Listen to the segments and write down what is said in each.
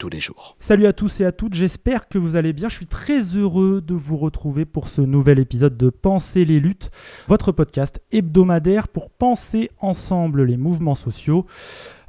tous les jours. Salut à tous et à toutes, j'espère que vous allez bien. Je suis très heureux de vous retrouver pour ce nouvel épisode de Penser les luttes, votre podcast hebdomadaire pour penser ensemble les mouvements sociaux.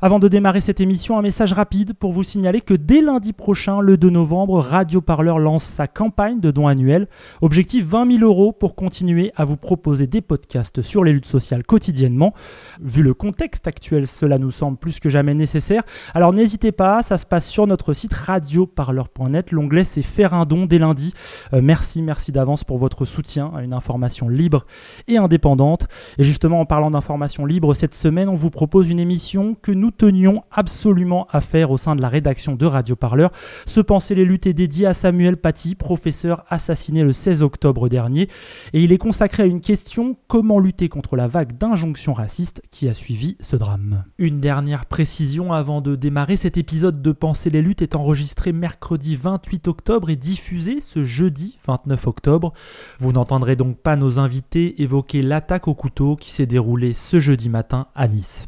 Avant de démarrer cette émission, un message rapide pour vous signaler que dès lundi prochain, le 2 novembre, Radio Parleur lance sa campagne de dons annuels. Objectif 20 000 euros pour continuer à vous proposer des podcasts sur les luttes sociales quotidiennement. Vu le contexte actuel, cela nous semble plus que jamais nécessaire. Alors n'hésitez pas, ça se passe sur notre site radioparleur.net. L'onglet c'est faire un don dès lundi. Euh, merci, merci d'avance pour votre soutien à une information libre et indépendante. Et justement, en parlant d'information libre, cette semaine, on vous propose une émission que nous tenions absolument à faire au sein de la rédaction de Radio Parleur. Ce Penser les luttes est dédié à Samuel Paty, professeur assassiné le 16 octobre dernier, et il est consacré à une question comment lutter contre la vague d'injonctions racistes qui a suivi ce drame. Une dernière précision avant de démarrer, cet épisode de Penser les luttes est enregistré mercredi 28 octobre et diffusé ce jeudi 29 octobre. Vous n'entendrez donc pas nos invités évoquer l'attaque au couteau qui s'est déroulée ce jeudi matin à Nice.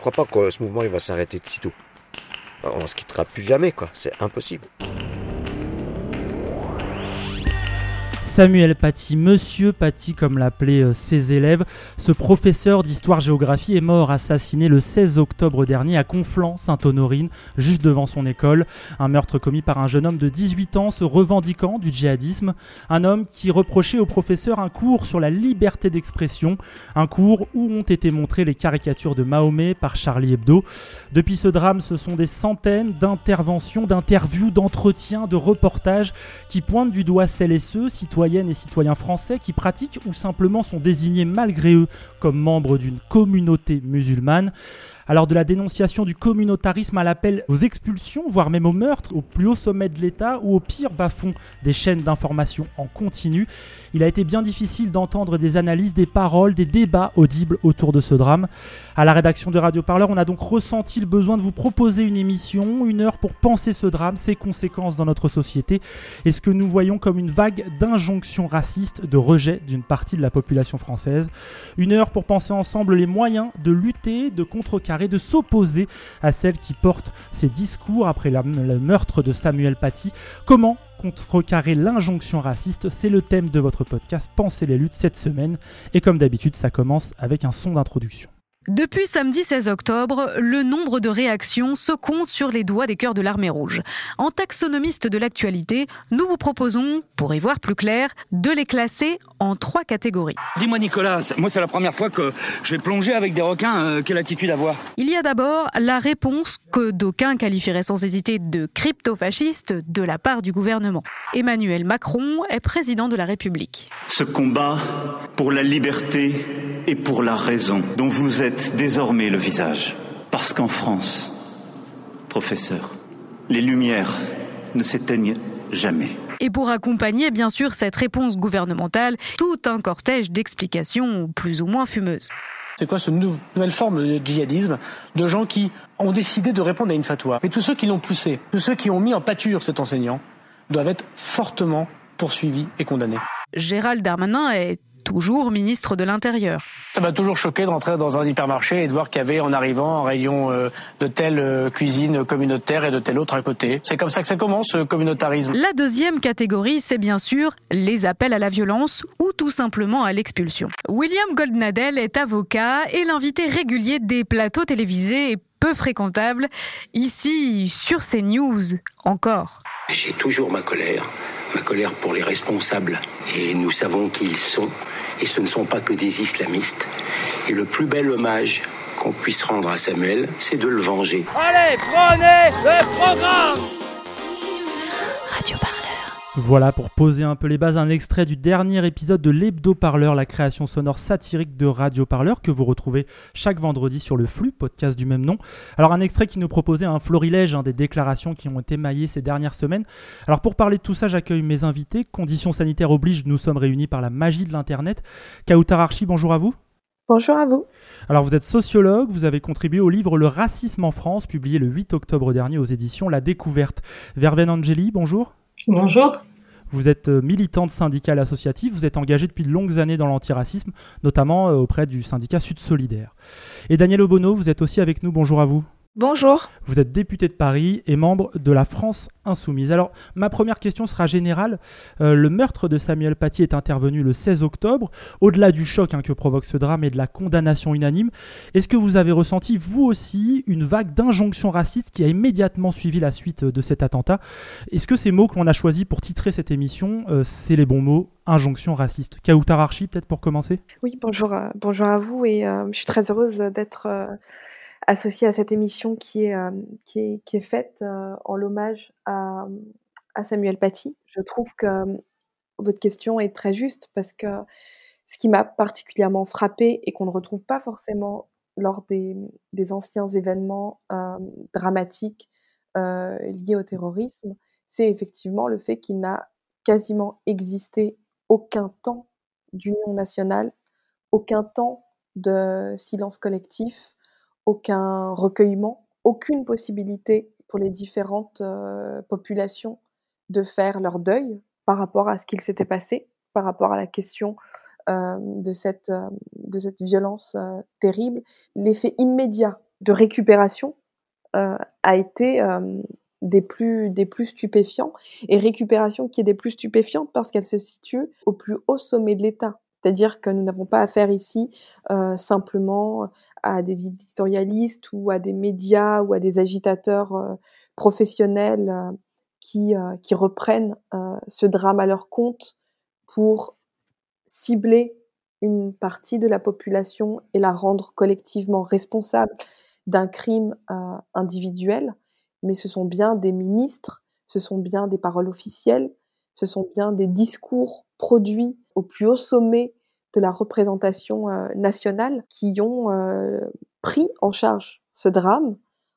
crois pas que ce mouvement va s'arrêter de sitôt. On se quittera plus jamais, quoi. C'est impossible. Samuel Paty, Monsieur Paty comme l'appelaient euh, ses élèves, ce professeur d'histoire-géographie est mort assassiné le 16 octobre dernier à Conflans-Sainte-Honorine, juste devant son école. Un meurtre commis par un jeune homme de 18 ans se revendiquant du djihadisme. Un homme qui reprochait au professeur un cours sur la liberté d'expression, un cours où ont été montrées les caricatures de Mahomet par Charlie Hebdo. Depuis ce drame, ce sont des centaines d'interventions, d'interviews, d'entretiens, de reportages qui pointent du doigt celles et ceux, et citoyens français, qui pratiquent ou simplement sont désignés malgré eux comme membres d'une communauté musulmane. Alors de la dénonciation du communautarisme à l'appel aux expulsions, voire même au meurtre, au plus haut sommet de l'État ou au pire bas-fond des chaînes d'information en continu, il a été bien difficile d'entendre des analyses, des paroles, des débats audibles autour de ce drame. À la rédaction de Radio Parleur, on a donc ressenti le besoin de vous proposer une émission, une heure pour penser ce drame, ses conséquences dans notre société et ce que nous voyons comme une vague d'injonctions racistes, de rejet d'une partie de la population française. Une heure pour penser ensemble les moyens de lutter, de contrecarrer, de s'opposer à celles qui portent ces discours après le meurtre de Samuel Paty. Comment contrecarrer l'injonction raciste, c'est le thème de votre podcast Pensez les luttes cette semaine. Et comme d'habitude, ça commence avec un son d'introduction. Depuis samedi 16 octobre, le nombre de réactions se compte sur les doigts des cœurs de l'armée rouge. En taxonomiste de l'actualité, nous vous proposons, pour y voir plus clair, de les classer en trois catégories. Dis-moi Nicolas, c'est- moi c'est la première fois que je vais plonger avec des requins, euh, quelle attitude avoir? Il y a d'abord la réponse que d'aucuns qualifieraient sans hésiter de crypto-fasciste de la part du gouvernement. Emmanuel Macron est président de la République. Ce combat pour la liberté et pour la raison dont vous êtes désormais le visage. Parce qu'en France, professeur, les lumières ne s'éteignent jamais. Et pour accompagner bien sûr cette réponse gouvernementale, tout un cortège d'explications plus ou moins fumeuses. C'est quoi cette nou- nouvelle forme de djihadisme de gens qui ont décidé de répondre à une fatwa? Et tous ceux qui l'ont poussé, tous ceux qui ont mis en pâture cet enseignant, doivent être fortement poursuivis et condamnés. Gérald Darmanin est toujours ministre de l'Intérieur. Ça m'a toujours choqué de rentrer dans un hypermarché et de voir qu'il y avait en arrivant un rayon euh, de telle euh, cuisine communautaire et de telle autre à côté. C'est comme ça que ça commence, ce communautarisme. La deuxième catégorie, c'est bien sûr les appels à la violence ou tout simplement à l'expulsion. William Goldnadel est avocat et l'invité régulier des plateaux télévisés et peu fréquentable, ici sur CNews encore. J'ai toujours ma colère, ma colère pour les responsables, et nous savons qui ils sont, et ce ne sont pas que des islamistes. Et le plus bel hommage qu'on puisse rendre à Samuel, c'est de le venger. Allez, prenez le programme Radio Parleur. Voilà pour poser un peu les bases, un extrait du dernier épisode de l'Hebdo Parleur, la création sonore satirique de Radio Parleur que vous retrouvez chaque vendredi sur le flux, podcast du même nom. Alors un extrait qui nous proposait un florilège hein, des déclarations qui ont été maillées ces dernières semaines. Alors pour parler de tout ça, j'accueille mes invités. Conditions sanitaires obligent, nous sommes réunis par la magie de l'Internet. Kautar Archi, bonjour à vous. Bonjour à vous. Alors vous êtes sociologue, vous avez contribué au livre Le racisme en France, publié le 8 octobre dernier aux éditions La Découverte. Verven Angeli, bonjour. Bonjour. Vous êtes euh, militante syndicale associative, vous êtes engagée depuis de longues années dans l'antiracisme, notamment euh, auprès du syndicat Sud Solidaire. Et Daniel Obono, vous êtes aussi avec nous, bonjour à vous. Bonjour. Vous êtes député de Paris et membre de la France Insoumise. Alors, ma première question sera générale. Euh, le meurtre de Samuel Paty est intervenu le 16 octobre. Au-delà du choc hein, que provoque ce drame et de la condamnation unanime, est-ce que vous avez ressenti, vous aussi, une vague d'injonctions racistes qui a immédiatement suivi la suite de cet attentat? Est-ce que ces mots qu'on a choisis pour titrer cette émission, euh, c'est les bons mots injonction raciste? Archi, peut-être pour commencer? Oui, bonjour, euh, bonjour à vous et je suis très heureuse d'être associée à cette émission qui est, euh, qui est, qui est faite euh, en l'hommage à, à, Samuel Paty. Je trouve que euh, votre question est très juste parce que ce qui m'a particulièrement frappé et qu'on ne retrouve pas forcément lors des, des anciens événements dramatiques liés au terrorisme, c'est effectivement le fait qu'il n'a quasiment existé aucun temps d'union nationale, aucun temps de silence collectif, aucun recueillement, aucune possibilité pour les différentes populations de faire leur deuil par rapport à ce qu'il s'était passé, par rapport à la question de, cette, de cette violence terrible. L'effet immédiat de récupération a été des, plus, des plus stupéfiants, et récupération qui est des plus stupéfiantes parce qu'elle se situe au plus haut sommet de l'État. C'est-à-dire que nous n'avons pas affaire ici euh, simplement à des éditorialistes ou à des médias ou à des agitateurs euh, professionnels euh, qui, qui reprennent ce drame à leur compte pour cibler une partie de la population et la rendre collectivement responsable d'un crime individuel, mais ce sont bien des ministres, ce sont bien des paroles officielles, ce sont bien des discours produits au plus haut sommet de la représentation euh, nationale qui ont euh, pris en charge ce drame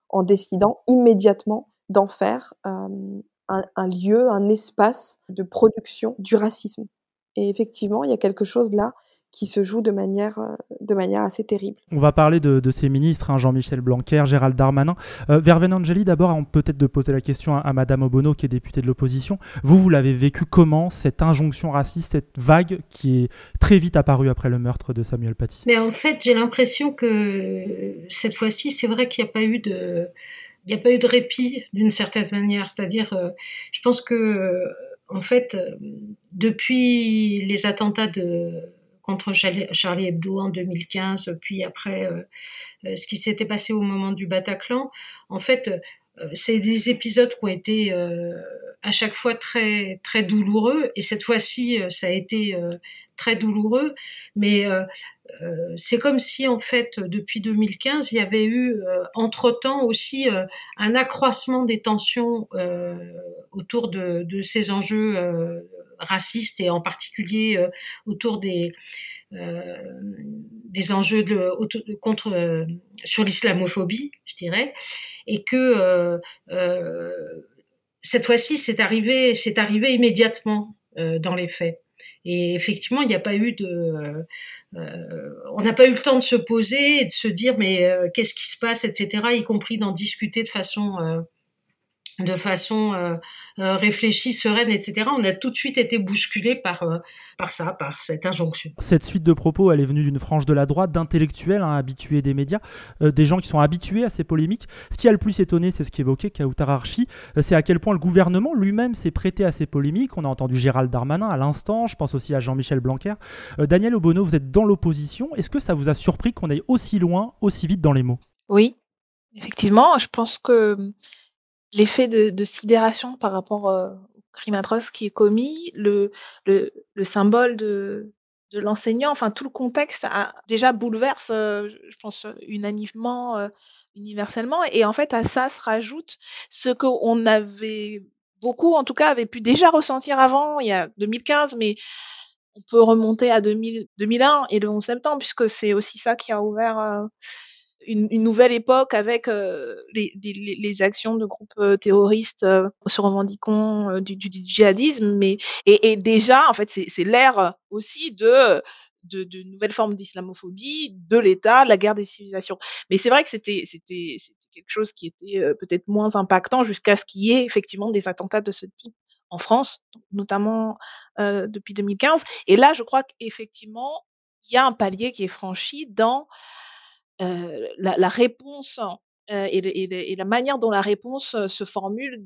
en décidant immédiatement d'en faire euh, un, lieu, un espace de production du racisme. Et effectivement, il y a quelque chose là qui se joue de manière, euh, de manière assez terrible. On va parler de, ces ministres, hein, Jean-Michel Blanquer, Gérald Darmanin. Euh, Verven Angeli, d'abord, peut-être de poser la question à, Madame Obono, qui est députée de l'opposition. Vous, vous l'avez vécu comment, cette injonction raciste, cette vague qui est très vite apparue après le meurtre de Samuel Paty? Mais en fait, j'ai l'impression que cette fois-ci, c'est vrai qu'il n'y a pas eu de... Il n'y a pas eu de répit d'une certaine manière, c'est-à-dire, euh, je pense que, en fait, depuis les attentats de, contre Charlie Hebdo en 2015, puis après euh, euh, ce qui s'était passé au moment du Bataclan. En fait, euh, c'est des épisodes qui ont été à chaque fois très très douloureux et cette fois-ci ça a été très douloureux mais c'est comme si en fait depuis 2015 il y avait eu entre-temps aussi un accroissement des tensions autour de, de, ces enjeux racistes et en particulier euh, autour des euh, des enjeux contre euh, sur l'islamophobie, je dirais, et que cette fois-ci c'est arrivé c'est arrivé immédiatement dans les faits. Et effectivement, il n'y a pas eu de, on n'a pas eu le temps de se poser et de se dire mais qu'est-ce qui se passe, etc. Y compris d'en discuter de façon de façon euh, euh, réfléchie, sereine, etc. On a tout de suite été bousculé par, euh, par ça, par cette injonction. Cette suite de propos, elle est venue d'une frange de la droite, d'intellectuels hein, habitués des médias, des gens qui sont habitués à ces polémiques. Ce qui a le plus étonné, c'est ce qu'évoquait Kautar Archi, c'est à quel point le gouvernement lui-même s'est prêté à ces polémiques. On a entendu Gérald Darmanin à l'instant, je pense aussi à Jean-Michel Blanquer. Daniel Obono, vous êtes dans l'opposition. Est-ce que ça vous a surpris qu'on aille aussi loin, aussi vite dans les mots? Oui, effectivement. Je pense que l'effet de sidération par rapport, au crime atroce qui est commis, le le le symbole de de l'enseignant, enfin tout le contexte a déjà bouleverse, je pense, unanimement, universellement. Et en fait à ça se rajoute ce qu'on avait beaucoup en tout cas avaient pu déjà ressentir avant, il y a 2015, mais on peut remonter à 2000 2001 et le 11 septembre puisque c'est aussi ça qui a ouvert, une, nouvelle époque avec les, actions de groupes terroristes se revendiquant du, djihadisme, mais et, déjà en fait c'est l'ère aussi de de, nouvelles formes d'islamophobie, de l'État, de la guerre des civilisations. Mais c'est vrai que c'était quelque chose qui était peut-être moins impactant jusqu'à ce qu'il y ait effectivement des attentats de ce type en France, notamment depuis 2015. Et là, je crois qu'effectivement, il y a un palier qui est franchi dans la, réponse et, la manière dont la réponse se formule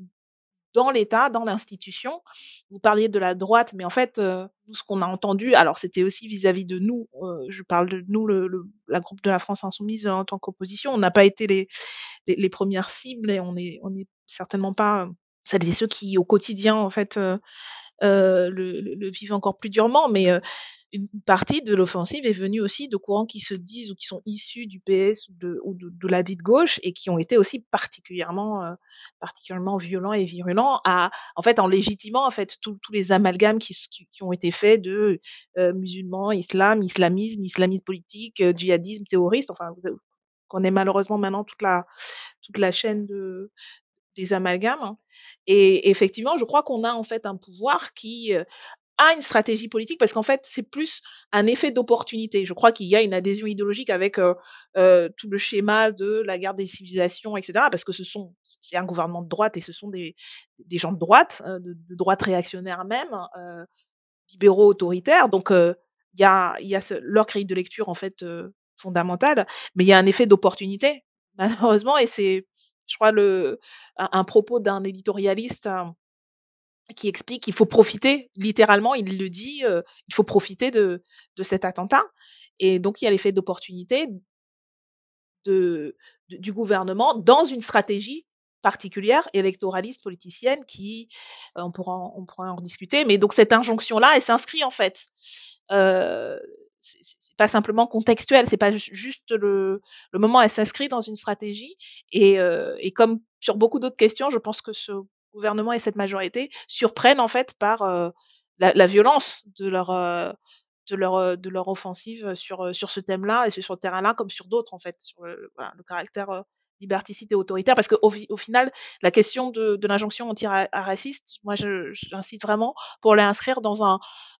dans l'État, dans l'institution. Vous parliez de la droite, mais en fait, tout ce qu'on a entendu, alors c'était aussi vis-à-vis de nous, je parle de nous, le, la groupe de la France insoumise en tant qu'opposition, on n'a pas été les, premières cibles et on n'est certainement pas celles et ceux qui, au quotidien, en fait, le, vivent encore plus durement, mais une partie de l'offensive est venue aussi de courants qui se disent ou qui sont issus du PS ou de, de, la dite gauche et qui ont été aussi particulièrement, euh, particulièrement violents et virulents à, en fait, en légitimant en fait tous les amalgames qui, qui, ont été faits de euh, musulmans, islam, islamisme, islamisme politique, euh, djihadisme, terroriste. Enfin, qu'on est malheureusement maintenant toute la, toute la chaîne de, des amalgames. Hein. Et effectivement, je crois qu'on a en fait un pouvoir qui a une stratégie politique parce qu'en fait, c'est plus un effet d'opportunité. Je crois qu'il y a une adhésion idéologique avec tout le schéma de la guerre des civilisations, etc. Parce que ce sont, c'est un gouvernement de droite et ce sont des, des gens de droite, de, droite réactionnaire même, libéraux autoritaires. Donc, il y a, y a leur grille de lecture en fait fondamentale, mais il y a un effet d'opportunité malheureusement et c'est, je crois, le, un, propos d'un éditorialiste qui explique qu'il faut profiter, littéralement, il le dit, il faut profiter de, de cet attentat. Et donc, il y a l'effet d'opportunité de, du gouvernement dans une stratégie particulière, électoraliste, politicienne, qui, on, pourra, on pourra en discuter, mais donc cette injonction-là, elle s'inscrit en fait. Euh, c'est pas simplement contextuel, c'est pas juste le, le moment, elle s'inscrit dans une stratégie. Et, et comme sur beaucoup d'autres questions, je pense que ce gouvernement et cette majorité surprennent en fait par la, violence de leur de leur de leur offensive sur sur ce thème-là et sur ce terrain-là comme sur d'autres en fait sur le, caractère liberticide et autoritaire parce qu'au au final la question de, de l'injonction anti-raciste moi j'incite vraiment pour l'inscrire dans un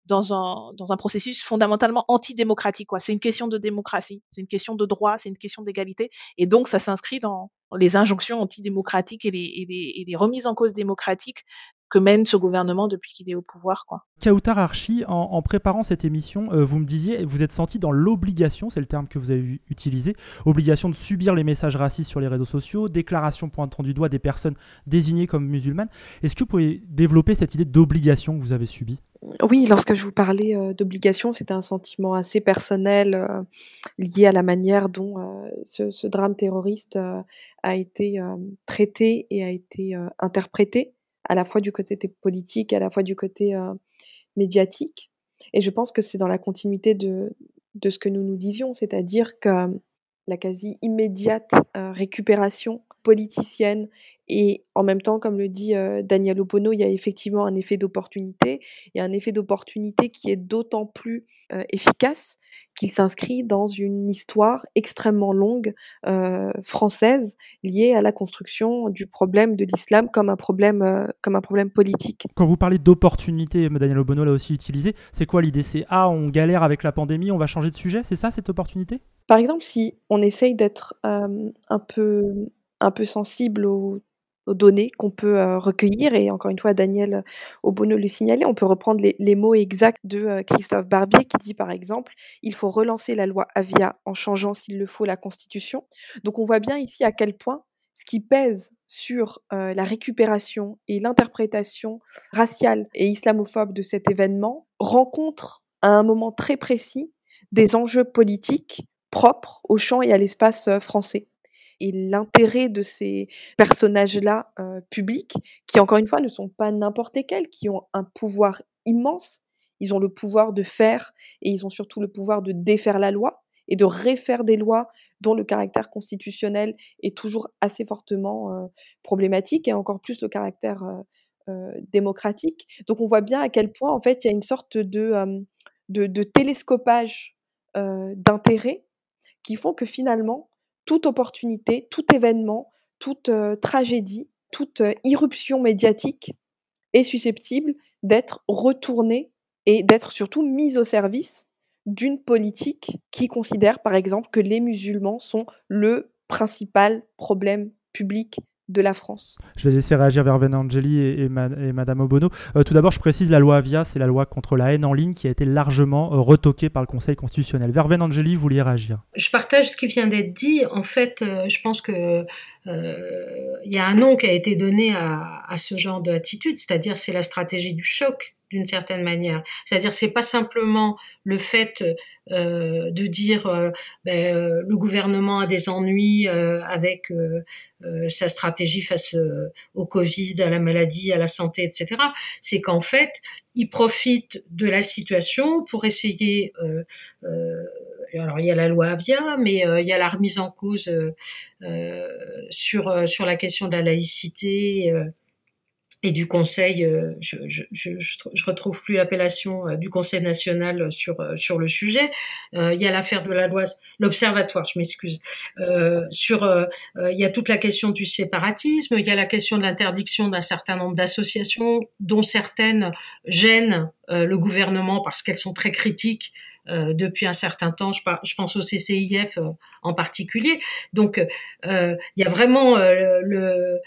dans un, dans un processus fondamentalement antidémocratique. C'est une question de démocratie, c'est une question de droit, c'est une question d'égalité. Et donc, ça s'inscrit dans les injonctions antidémocratiques et les, et, les, et les, remises en cause démocratiques que mène ce gouvernement depuis qu'il est au pouvoir. Quoi. Kautar Archi, en, préparant cette émission, euh, vous me disiez, vous êtes senti dans l'obligation, c'est le terme que vous avez utilisé, obligation de subir les messages racistes sur les réseaux sociaux, déclaration pointant du doigt des personnes désignées comme musulmanes. Est-ce que vous pouvez développer cette idée d'obligation que vous avez subie? Oui, lorsque je vous parlais d'obligation, c'était un sentiment assez personnel lié à la manière dont ce, drame terroriste a été traité et a été interprété, à la fois du côté politique, à la fois du côté médiatique. Et je pense que c'est dans la continuité de, de ce que nous nous disions, c'est-à-dire que la quasi immédiate récupération politicienne et en même temps, comme le dit Daniel Opono, il y a effectivement un effet d'opportunité et un effet d'opportunité qui est d'autant plus efficace qu'il s'inscrit dans une histoire extrêmement longue française liée à la construction du problème de l'islam comme un problème comme un problème politique. Quand vous parlez d'opportunité, Daniel Obono l'a aussi utilisé, c'est quoi l'idée? C'est ah, on galère avec la pandémie, on va changer de sujet, c'est ça cette opportunité? Par exemple, si on essaye d'être un peu un peu sensible aux données qu'on peut euh, recueillir. Et encore une fois, Daniel Obono le signalait, on peut reprendre les, mots exacts de euh, Christophe Barbier qui dit par exemple il faut relancer la loi Avia en changeant s'il le faut la Constitution. Donc on voit bien ici à quel point ce qui pèse sur euh, la récupération et l'interprétation raciale et islamophobe de cet événement rencontre à un moment très précis des enjeux politiques propres au champ et à l'espace euh, français. Et l'intérêt de ces personnages-là publics, qui encore une fois ne sont pas n'importe quels, qui ont un pouvoir immense, ils ont le pouvoir de faire et ils ont surtout le pouvoir de défaire la loi, et de réfaire des lois dont le caractère constitutionnel est toujours assez fortement problématique et encore plus le caractère démocratique. Donc on voit bien à quel point en fait il y a une sorte de, de, de, télescopage d'intérêts qui font que finalement toute opportunité, tout événement, toute tragédie, toute irruption médiatique est susceptible d'être retournée et d'être surtout mise au service d'une politique qui considère par exemple que les musulmans sont le principal problème public de la France. Je vais laisser réagir Verven Angeli et, et, Madame Obono. Euh, tout d'abord, je précise, la loi Avia, c'est la loi contre la haine en ligne qui a été largement euh, retoquée par le Conseil constitutionnel. Verven Angeli, vous vouliez réagir? Je partage ce qui vient d'être dit. En fait, euh, je pense que il y a un nom qui a été donné à, à ce genre d'attitude, c'est-à-dire c'est la stratégie du choc d'une certaine manière. C'est-à-dire c'est pas simplement le fait euh, de dire euh, ben, euh, le gouvernement a des ennuis avec sa stratégie face au Covid, à la maladie, à la santé, etc. C'est qu'en fait, il profite de la situation pour essayer. alors il y a la loi Avia, mais il y a la remise en cause sur sur la question de la laïcité et du Conseil, euh, je, je, je, je, retrouve plus l'appellation euh, du Conseil national sur euh, sur le sujet. il y a l'affaire de la loi, l'Observatoire, je m'excuse. sur, il y a toute la question du séparatisme. Il y a la question de l'interdiction d'un certain nombre d'associations, dont certaines gênent le gouvernement parce qu'elles sont très critiques euh, depuis un certain temps. Je, je pense au CCIF euh, en particulier. Donc, euh, il y a vraiment le,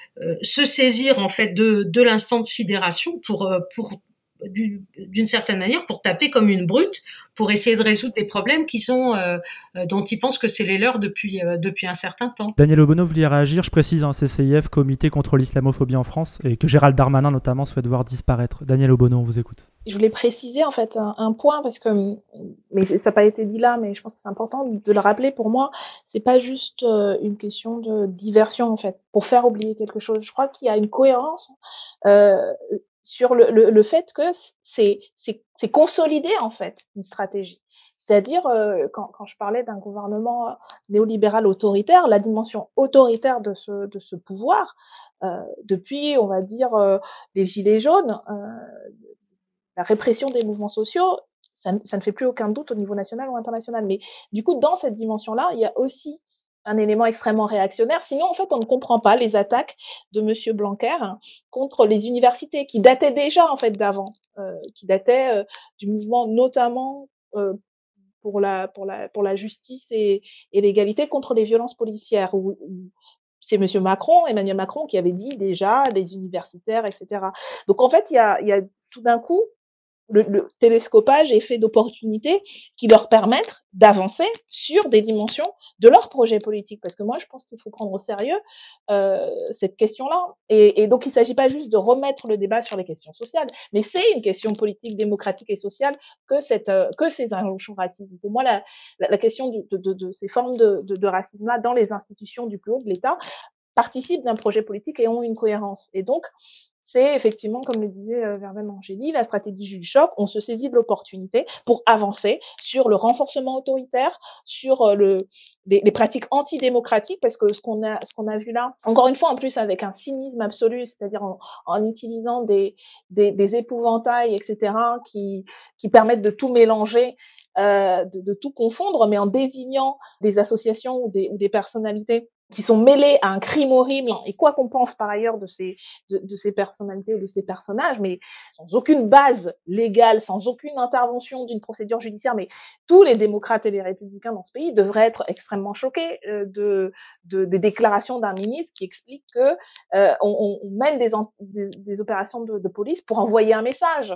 se saisir en fait de, de l'instant de sidération pour pour d'une certaine manière pour taper comme une brute pour essayer de résoudre des problèmes qui sont euh, dont ils pensent que c'est les leurs depuis euh, depuis un certain temps. Daniel Obono voulait réagir. Je précise, un hein, CCIF, Comité contre l'islamophobie en France, et que Gérald Darmanin notamment souhaite voir disparaître. Daniel Obono, on vous écoute je voulais préciser en fait un, point parce que mais ça n'a pas été dit là mais je pense que c'est important de le rappeler pour moi c'est pas juste euh, une question de diversion en fait pour faire oublier quelque chose je crois qu'il y a une cohérence euh, sur le, le, le fait que c'est consolider en fait une stratégie c'est-à-dire, euh, quand, quand, je parlais d'un gouvernement néolibéral autoritaire, la dimension autoritaire de ce, de ce pouvoir, euh, depuis, on va dire, euh, les Gilets jaunes, la répression des mouvements sociaux, ça, ça, ne fait plus aucun doute au niveau national ou international. Mais du coup, dans cette dimension-là, il y a aussi un élément extrêmement réactionnaire. Sinon, en fait, on ne comprend pas les attaques de Monsieur Blanquer contre les universités, qui dataient déjà en fait d'avant, euh, qui dataient euh, du mouvement notamment euh, pour la pour la pour la justice et, et l'égalité contre les violences policières. Où, où c'est Monsieur Macron, Emmanuel Macron, qui avait dit déjà les universitaires, etc. Donc en fait, il y a, y a tout d'un coup le, télescopage est fait d'opportunités qui leur permettent d'avancer sur des dimensions de leur projet politique. Parce que moi, je pense qu'il faut prendre au sérieux euh, cette question-là. Et, donc, il ne s'agit pas juste de remettre le débat sur les questions sociales, mais c'est une question politique, démocratique et sociale que, cette, euh, que ces injonctions racistes. Pour moi, la, question de, ces formes de, de racisme-là dans les institutions du plus haut de l'État participent d'un projet politique et ont une cohérence. Et donc, c'est effectivement, comme le disait euh, Verben la stratégie du choc. On se saisit de l'opportunité pour avancer sur le renforcement autoritaire, sur euh, pratiques antidémocratiques, parce que ce qu'on a, vu là, encore une fois, en plus avec un cynisme absolu, c'est-à-dire en, utilisant des, épouvantails, etc., qui, permettent de tout mélanger, euh, de, tout confondre, mais en désignant des associations ou des personnalités qui sont mêlés à un crime horrible, et quoi qu'on pense par ailleurs de ces, personnalités ou de ces personnages, mais sans aucune base légale, sans aucune intervention d'une procédure judiciaire, mais tous les démocrates et les républicains dans ce pays devraient être extrêmement choqués euh, de, de, des déclarations d'un ministre qui explique que euh, mène des, des, des opérations de, de, police pour envoyer un message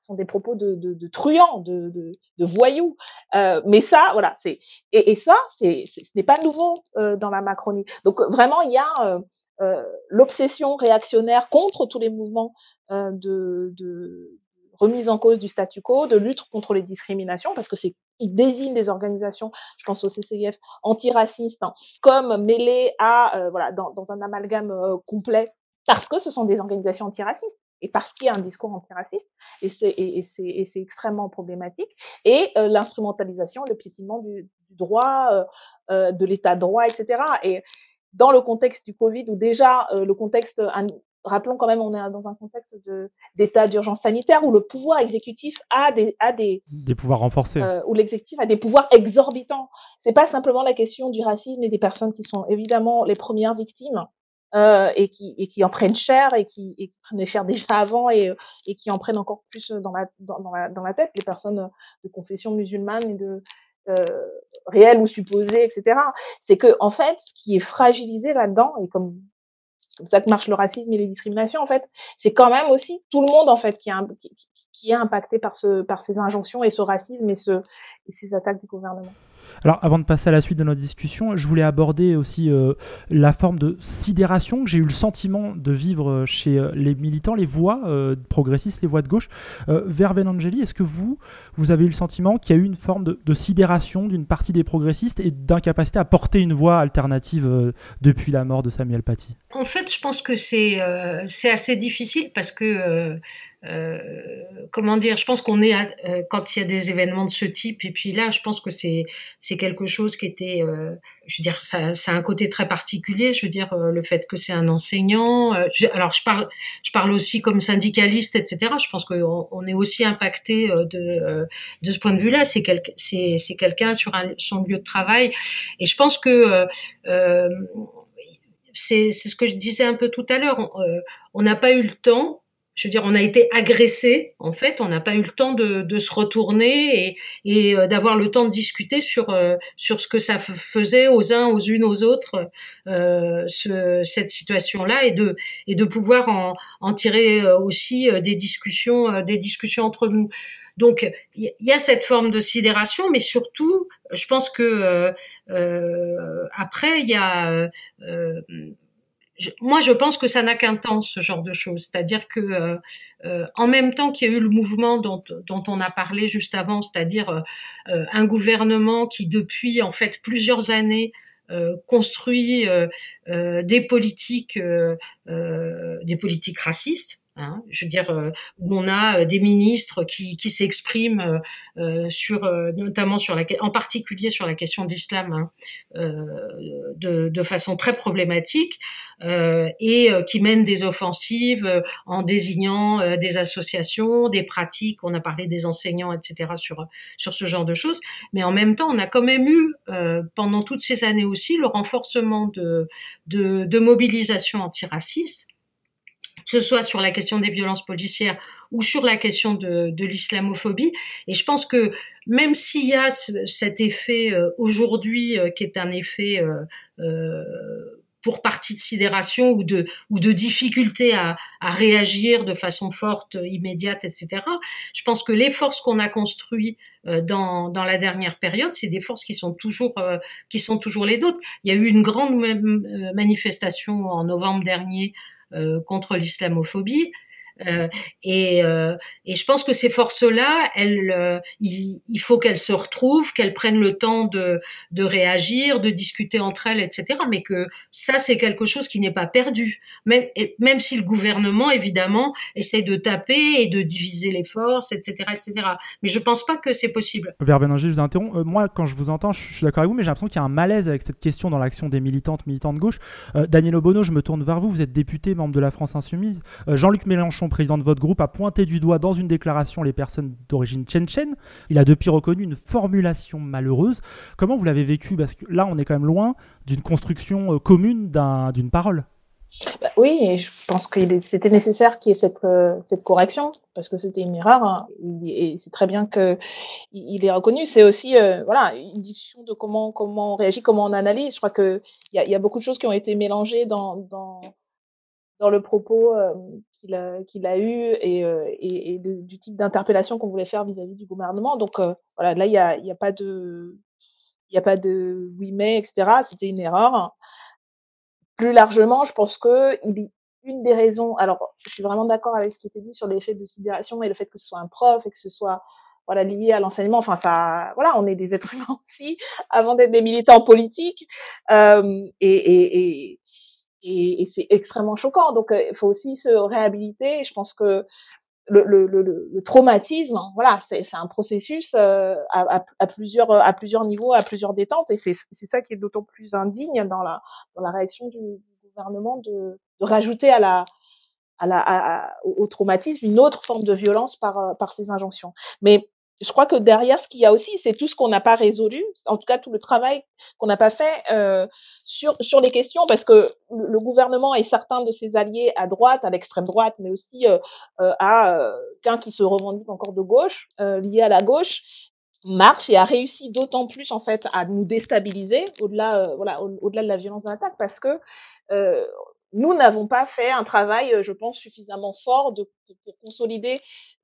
sont des propos de, de, de truands, de, voyous. Euh, mais ça, voilà, c'est et, ça, c'est ce n'est pas nouveau euh, dans la Macronie. Donc vraiment, il y a euh, euh l'obsession réactionnaire contre tous les mouvements euh, de, remise en cause du statu quo, de lutte contre les discriminations, parce que c'est ils désignent des organisations, je pense au CCIF, antiracistes, hein, comme mêlées à euh, voilà dans, un amalgame complet parce que ce sont des organisations antiracistes et parce qu'il y a un discours antiraciste, et c'est extrêmement problématique, et euh, l'instrumentalisation, le piétinement du, du droit, euh, euh, de l'état de droit, etc. Et dans le contexte du Covid, où déjà le contexte, un, rappelons quand même, on est dans un contexte d'état d'urgence sanitaire, où le pouvoir exécutif a des... A des, des pouvoirs renforcés. Où l'exécutif a des pouvoirs exorbitants. C'est pas simplement la question du racisme et des personnes qui sont évidemment les premières victimes, euh, et, qui, et qui en prennent cher et qui, et qui cher déjà avant et, et qui en prennent encore plus dans la, dans, la, dans la tête, les personnes de confession musulmane de euh, réelle ou supposée, etc. C'est que en fait, ce qui est fragilisé là-dedans, et comme comme ça que marche le racisme et les discriminations, en fait, c'est quand même aussi tout le monde en fait qui, a, qui, qui est impacté par, ce, par ces injonctions et ce racisme et, ce, et ces attaques du gouvernement. Alors, avant de passer à la suite de notre discussion, je voulais aborder aussi euh, la forme de sidération que j'ai eu le sentiment de vivre chez euh, les militants, les voix euh, progressistes, les voix de gauche. Euh, Verben Angeli, est-ce que vous, vous avez eu le sentiment qu'il y a eu une forme de, de sidération d'une partie des progressistes et d'incapacité à porter une voix alternative euh, depuis la mort de Samuel Paty? En fait, je pense que c'est euh, assez difficile parce que euh, comment dire, je pense qu'on est à, euh, quand il y a des événements de ce type, et puis là, je pense que c'est c'est quelque chose qui était, euh, je veux dire, ça, ça a un côté très particulier. Je veux dire, euh, le fait que c'est un enseignant. Euh, je, alors, je parle, je parle aussi comme syndicaliste, etc. Je pense qu'on on est aussi impacté de de ce point de vue-là. C'est quel, c'est c'est quelqu'un sur un, son lieu de travail, et je pense que c'est ce que je disais un peu tout à l'heure. On n'a pas eu le temps je veux dire, on a été agressé, en fait, on n'a pas eu le temps de, de se retourner et, et euh, d'avoir le temps de discuter sur euh, sur ce que ça faisait aux uns, aux unes, aux autres euh, ce, cette situation-là et de et de pouvoir en, en tirer euh, aussi des discussions des discussions entre nous. Donc il y a cette forme de sidération, mais surtout, je pense que après il y a moi, je pense que ça n'a qu'un temps, ce genre de choses. C'est-à-dire que, euh, euh, en même temps qu'il y a eu le mouvement dont, dont on a parlé juste avant, c'est-à-dire euh, un gouvernement qui, depuis en fait plusieurs années, euh, construit euh, des politiques, des politiques racistes. Hein, je veux dire, euh, où on a euh, des ministres qui, qui s'expriment euh, sur, notamment sur la, en particulier sur la question de l'islam, hein, de, de, façon très problématique, et qui mènent des offensives en désignant des associations, des pratiques. On a parlé des enseignants, etc. sur sur ce genre de choses. Mais en même temps, on a quand même eu pendant toutes ces années aussi le renforcement de de, de mobilisation antiraciste que ce soit sur la question des violences policières ou sur la question de, de l'islamophobie. Et je pense que même s'il y a ce, cet effet euh, aujourd'hui euh, qui est un effet euh, euh pour partie de sidération ou de ou de difficulté à, à réagir de façon forte, immédiate, etc. Je pense que les forces qu'on a construites dans, dans la dernière période, c'est des forces qui sont toujours qui sont toujours les nôtres. Il y a eu une grande manifestation en novembre dernier euh, contre l'islamophobie. Euh, et, euh, et, je pense que ces forces-là, euh, il, il, faut qu'elles se retrouvent, qu'elles prennent le temps de, de, réagir, de discuter entre elles, etc. Mais que ça, c'est quelque chose qui n'est pas perdu. Même, même si le gouvernement, évidemment, essaie de taper et de diviser les forces, etc., etc. Mais je pense pas que c'est possible. Verbeninger, je vous interromps. Euh, moi, quand je vous entends, je, je suis d'accord avec vous, mais j'ai l'impression qu'il y a un malaise avec cette question dans l'action des militantes, militants de gauche. Euh, Daniel Obono, je me tourne vers vous. Vous êtes député, membre de la France Insoumise. Jean-Luc Mélenchon Président de votre groupe, a pointé du doigt dans une déclaration les personnes d'origine tchétchène. Il a depuis reconnu une formulation malheureuse. Comment vous l'avez vécu? Parce que là, on est quand même loin d'une construction euh, commune d'une parole. Bah oui, je pense que c'était nécessaire qu'il y ait cette, euh, cette correction, parce que c'était une erreur, hein, et c'est très bien qu'il il est reconnu. C'est aussi euh, voilà, une discussion de comment, comment on réagit, comment on analyse. Je crois qu'il y a, y a beaucoup de choses qui ont été mélangées dans, dans le propos euh, qu'il a, eu et, et du type d'interpellation qu'on voulait faire vis-à-vis du gouvernement. Donc voilà, là, il n'y a, y a pas de... A pas de oui mais, etc. C'était une erreur. Plus largement, je pense que une des raisons, alors je suis vraiment d'accord avec ce qui était dit sur l'effet de sidération et le fait que ce soit un prof et que ce soit voilà lié à l'enseignement. Enfin, ça, voilà, on est des êtres humains aussi avant d'être des militants politiques euh, et, et, et c'est extrêmement choquant. Donc, il faut aussi se réhabiliter. Je pense que le, le, le, le, traumatisme, voilà, c'est un processus euh, à, à, plusieurs, à plusieurs niveaux, à plusieurs détentes, et c'est ça qui est d'autant plus indigne dans la, dans la réaction du, gouvernement de, de, rajouter à la, à la, à, au traumatisme une autre forme de violence par, par ces injonctions. Mais je crois que derrière ce qu'il y a aussi, c'est tout ce qu'on n'a pas résolu, en tout cas tout le travail qu'on n'a pas fait euh, sur, sur les questions, parce que le, gouvernement et certains de ses alliés à droite, à l'extrême droite, mais aussi euh, euh, à euh, qu'un qui se revendique encore de gauche, euh, lié à la gauche, marche et a réussi d'autant plus en fait à nous déstabiliser au-delà euh, voilà au-delà de la violence de l'attaque parce que nous n'avons pas fait un travail, je pense, suffisamment fort de, de, pour consolider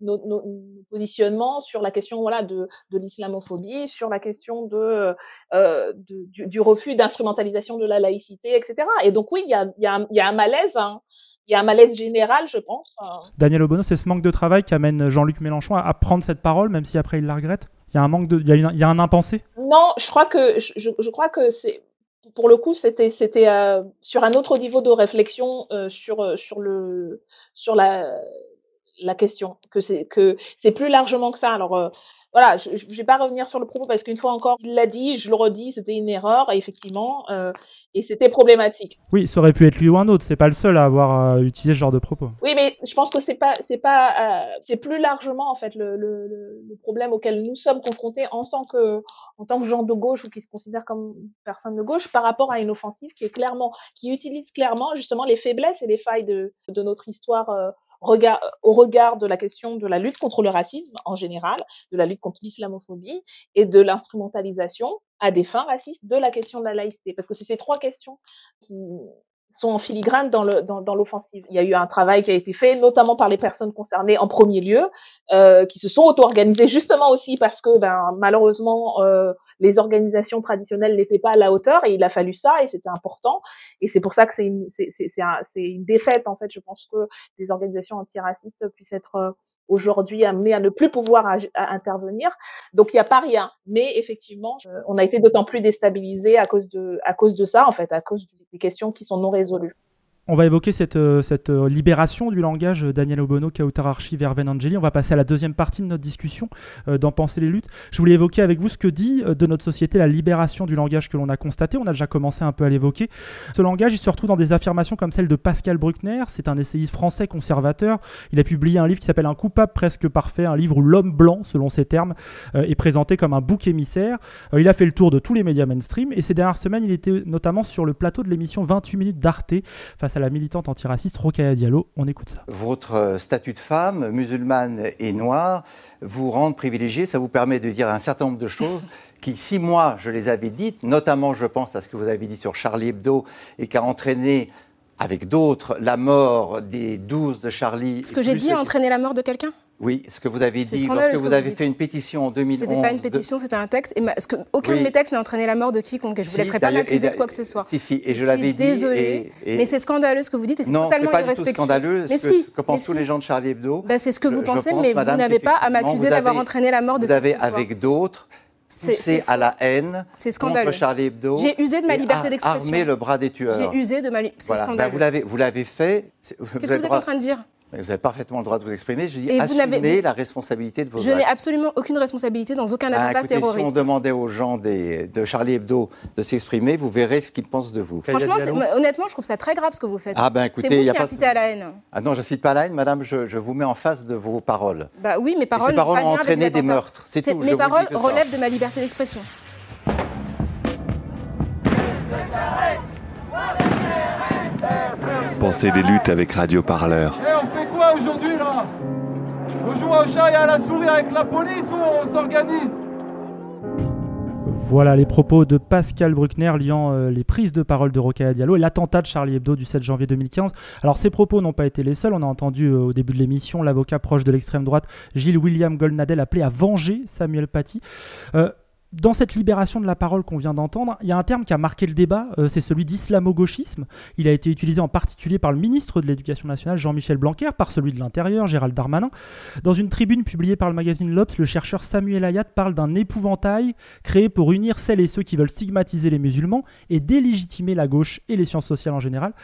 nos, nos, nos, positionnements sur la question voilà, de, de l'islamophobie, sur la question de, euh, de du, du, refus d'instrumentalisation de la laïcité, etc. Et donc oui, il y a, y, a, y a, un malaise. Hein. Il y a un malaise général, je pense. Daniel Obono, c'est ce manque de travail qui amène Jean-Luc Mélenchon à, à, prendre cette parole, même si après il la regrette? Il y a un manque de, il y a, une, il y a un impensé? Non, je crois que je, je crois que c'est pour le coup, c'était euh, sur un autre niveau de réflexion euh, sur euh, sur la question que c'est plus largement que ça. Voilà, je ne vais pas revenir sur le propos parce qu'une fois encore, il l'a dit, je le redis, c'était une erreur, effectivement, euh, et c'était problématique. Oui, ça aurait pu être lui ou un autre. C'est pas le seul à avoir euh, utilisé ce genre de propos. Oui, mais je pense que c'est pas, c'est pas, euh, c'est plus largement en fait le, le, le, problème auquel nous sommes confrontés en tant que, en tant que gens de gauche ou qui se considèrent comme personne de gauche par rapport à une offensive qui est clairement, qui utilise clairement justement les faiblesses et les failles de, de notre histoire au regard de la question de la lutte contre le racisme en général, de la lutte contre l'islamophobie et de l'instrumentalisation à des fins racistes de la question de la laïcité. Parce que c'est ces trois questions qui, sont en filigrane dans le dans, dans l'offensive. Il y a eu un travail qui a été fait, notamment par les personnes concernées en premier lieu, euh, qui se sont auto-organisées justement aussi parce que ben, malheureusement euh, les organisations traditionnelles n'étaient pas à la hauteur et il a fallu ça et c'était important. Et c'est pour ça que c'est une une défaite en fait. Je pense que les organisations antiracistes puissent être aujourd'hui amené à ne plus pouvoir intervenir. Donc il n'y a pas rien. Mais effectivement, on a été d'autant plus déstabilisé à cause de à cause de ça en fait, à cause des questions qui sont non résolues. On va évoquer cette, euh, euh, libération du langage Daniel Obono, Kautararchi, Verven Angeli. On va passer à la deuxième partie de notre discussion euh, d'en penser les luttes. Je voulais évoquer avec vous ce que dit euh, de notre société la libération du langage que l'on a constaté. On a déjà commencé un peu à l'évoquer. Ce langage, il se retrouve dans des affirmations comme celle de Pascal Bruckner. C'est un essayiste français conservateur. Il a publié un livre qui s'appelle Un coupable presque parfait, un livre où l'homme blanc, selon ses termes, est présenté comme un bouc émissaire. Il a fait le tour de tous les médias mainstream et ces dernières semaines, il était notamment sur le plateau de l'émission 28 minutes d'Arte face à la militante antiraciste Rokhaya Diallo. On écoute ça. Votre statut de femme, musulmane et noire, vous rend privilégié. Ça vous permet de dire un certain nombre de choses qui, si moi je les avais dites, notamment je pense à ce que vous avez dit sur Charlie Hebdo et qui a entraîné avec d'autres la mort des 12 de Charlie. Ce que j'ai dit a entraîné la mort de quelqu'un? Oui, ce que vous avez dit lorsque vous, vous avez fait une pétition en 2011. C'était pas une pétition, c'était un texte. Et ma, que, aucun oui. de mes textes n'a entraîné la mort de quiconque. Je ne vous laisserai pas m'accuser de quoi que ce soit. Si, si, et je, je l'avais dit. Désolée, et, et... mais c'est scandaleux ce que vous dites et c'est totalement pas irrespectueux. Du tout scandaleux. Mais ce si, que, que pensent tous les gens de Charlie Hebdo. Ben, c'est ce que vous pensez, mais vous n'avez pas à m'accuser d'avoir entraîné la mort de Vous avez qui que ce soit. avec d'autres poussé à la haine contre Charlie Hebdo. J'ai usé de ma liberté d'expression. Armé le bras des tueurs. J'ai usé de ma liberté. C'est scandaleux. Ben vous l'avez, vous l'avez fait. Qu'est-ce que vous êtes en train de dire? Vous avez parfaitement le droit de vous exprimer. Je dis Et assumez la responsabilité de vos Je n'ai absolument aucune responsabilité dans aucun ah, attentat terroriste. Si on demandait aux gens des, de Charlie Hebdo de s'exprimer, vous verrez ce qu'ils pensent de vous. Franchement, honnêtement, je trouve ça très grave ce que vous faites. Ah ben écoutez, il y a pas à la haine. Ah non, je cite pas la haine, Madame. Je, je, vous mets en face de vos paroles. Bah oui, mes paroles. ces paroles ont entraîné des meurtres. C'est tout. Mes paroles relèvent de ma liberté d'expression. Pensez des luttes avec Radio Parleur. Et on fait quoi aujourd'hui là? On joue au chat et à la souris avec la police ou on s'organise? Voilà les propos de Pascal Bruckner liant euh, les prises de parole de Rokhaya Diallo et l'attentat de Charlie Hebdo du 7 janvier 2015. Alors ces propos n'ont pas été les seuls. On a entendu euh, au début de l'émission l'avocat proche de l'extrême droite Gilles William Goldnadel appeler à venger Samuel Paty. Euh, dans cette libération de la parole qu'on vient d'entendre, il y a un terme qui a marqué le débat, euh, c'est celui d'islamo-gauchisme. Il a été utilisé en particulier par le ministre de l'Éducation nationale Jean-Michel Blanquer, par celui de l'Intérieur Gérald Darmanin. Dans une tribune publiée par le magazine L'Obs, le chercheur Samuel Ayat parle d'un épouvantail créé pour unir celles et ceux qui veulent stigmatiser les musulmans et délégitimer la gauche et les sciences sociales en général.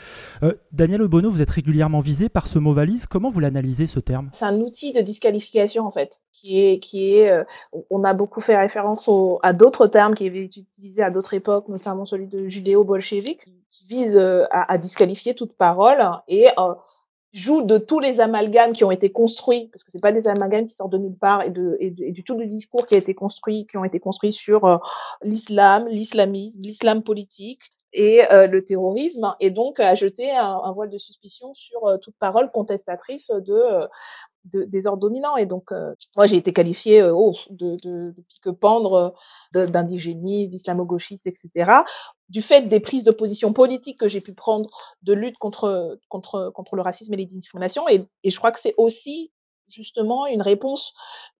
Euh, Daniel Obono, vous êtes régulièrement visé par ce mot valise. Comment vous l'analysez ce terme? C'est un outil de disqualification en fait qui est, qui est euh, on a beaucoup fait référence à d'autres termes qui avaient été utilisés à d'autres époques, notamment celui de judéo-bolchevique, qui, vise euh, à, disqualifier toute parole et euh, joue de tous les amalgames qui ont été construits, parce que c'est pas des amalgames qui sortent de nulle part, et, de, du tout le discours qui a été construit, qui ont été construits sur l'islam, l'islamisme, l'islam politique et le terrorisme, et donc à jeter un, voile de suspicion sur toute parole contestatrice de des ordres dominants. Et donc, euh, moi, j'ai été qualifiée euh, oh, de, de, de pique-pendre, euh, d'indigéniste, d'islamo-gauchiste, etc. Du fait des prises de position politiques que j'ai pu prendre de lutte contre, contre, contre le racisme et les discriminations. Et, je crois que c'est aussi justement une réponse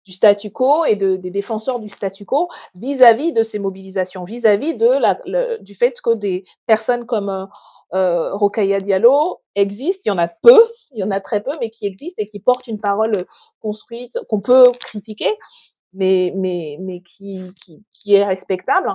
du statu quo et de, des défenseurs du statu quo vis-à-vis de ces mobilisations, vis-à-vis de du fait que des personnes comme euh, Rokaya Diallo existe, il y en a peu, il y en a très peu, mais qui existent et qui portent une parole construite qu'on peut critiquer, mais, mais, mais qui, qui, est respectable.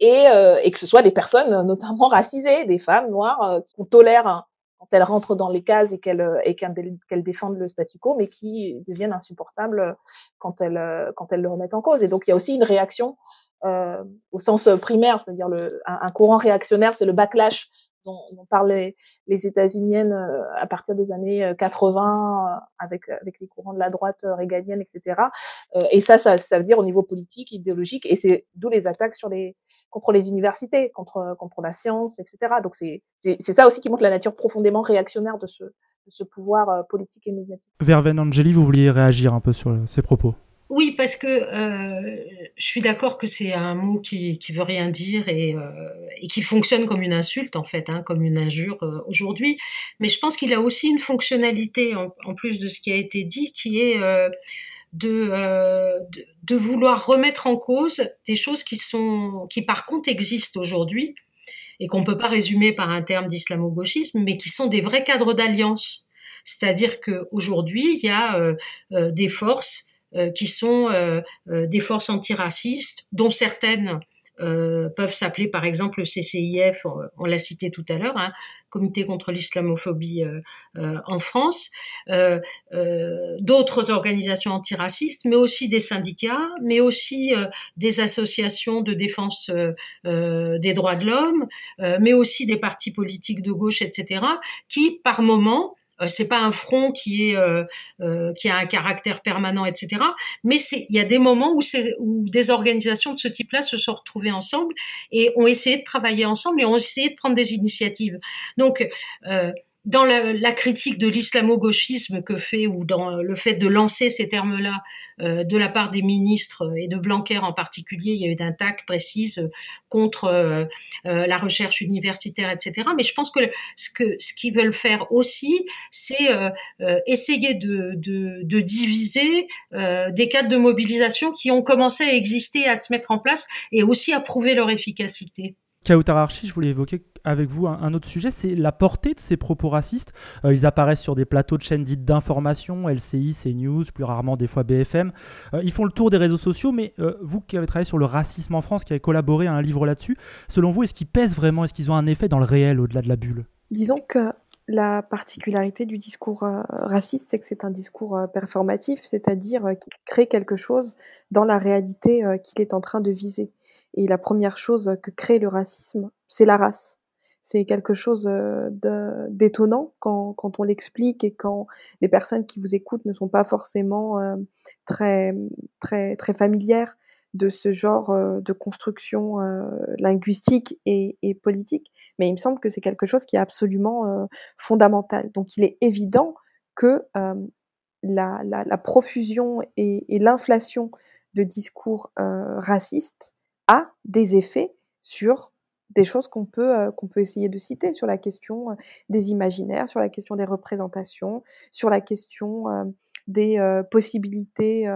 Et, euh, et, que ce soit des personnes notamment racisées, des femmes noires euh, qu'on tolère hein, quand elles rentrent dans les cases et qu'elles et qu'elles défendent le statu quo, mais qui deviennent insupportables quand elles quand elles le remettent en cause. Et donc il y a aussi une réaction euh, au sens primaire, c'est-à-dire un, courant réactionnaire, c'est le backlash dont, dont parlent les, États-Uniennes euh, à partir des années 80 euh, euh, avec, avec les courants de la droite régalienne, etc. Et ça, ça, veut dire au niveau politique, idéologique, et c'est d'où les attaques contre les universités, contre, contre la science, etc. Donc c'est ça aussi qui montre la nature profondément réactionnaire de ce, de ce pouvoir politique et médiatique. Verven Angeli, vous vouliez réagir un peu sur ces propos? Oui, parce que euh, je suis d'accord que c'est un mot qui qui veut rien dire et, euh, et qui fonctionne comme une insulte en fait, hein, comme une injure euh, aujourd'hui. Mais je pense qu'il a aussi une fonctionnalité en, plus de ce qui a été dit, qui est euh, de, euh, de, de vouloir remettre en cause des choses qui sont qui par contre existent aujourd'hui et qu'on peut pas résumer par un terme d'islamo-gauchisme, mais qui sont des vrais cadres d'alliance. C'est-à-dire qu'aujourd'hui, il y a des forces euh, qui sont euh, euh, des forces antiracistes, dont certaines euh, peuvent s'appeler par exemple le CCIF, on, l'a cité tout à l'heure, hein, Comité contre l'islamophobie euh, euh, en France, d'autres organisations antiracistes, mais aussi des syndicats, mais aussi des associations de défense des droits de l'homme, mais aussi des partis politiques de gauche, etc., qui par moment euh, c'est pas un front qui est euh, euh, qui a un caractère permanent, etc. Mais il y a des moments où, où des organisations de ce type-là se sont retrouvées ensemble et ont essayé de travailler ensemble et ont essayé de prendre des initiatives. Donc dans la, la, critique de l'islamo-gauchisme que fait, ou dans le fait de lancer ces termes-là euh, de la part des ministres et de Blanquer en particulier, il y a eu d'attaques précises contre euh, euh, la recherche universitaire, etc. Mais je pense que ce que ce qu'ils veulent faire aussi, c'est essayer de, de, de diviser des cadres de mobilisation qui ont commencé à exister, à se mettre en place et aussi à prouver leur efficacité. Kautararchi, je voulais évoquer avec vous un, autre sujet, c'est la portée de ces propos racistes. Euh, ils apparaissent sur des plateaux de chaînes dites d'information, LCI, CNews, plus rarement des fois BFM. Euh, ils font le tour des réseaux sociaux, mais euh, vous qui avez travaillé sur le racisme en France, qui avez collaboré à un livre là-dessus, selon vous, est-ce qu'ils pèsent vraiment? Est-ce qu'ils ont un effet dans le réel au-delà de la bulle? Disons que La particularité du discours euh, raciste, c'est que c'est un discours euh, performatif, c'est-à-dire euh, qu'il crée quelque chose dans la réalité qu'il est en train de viser. Et la première chose que crée le racisme, c'est la race. C'est quelque chose d'étonnant quand, quand on l'explique et quand les personnes qui vous écoutent ne sont pas forcément très, très, très familières de ce genre de construction linguistique et, politique. Mais il me semble que c'est quelque chose qui est absolument fondamental. Donc il est évident que la, profusion et, l'inflation de discours racistes a des effets sur des choses qu'on peut, qu'on peut essayer de citer sur la question des imaginaires, sur la question des représentations, sur la question des possibilités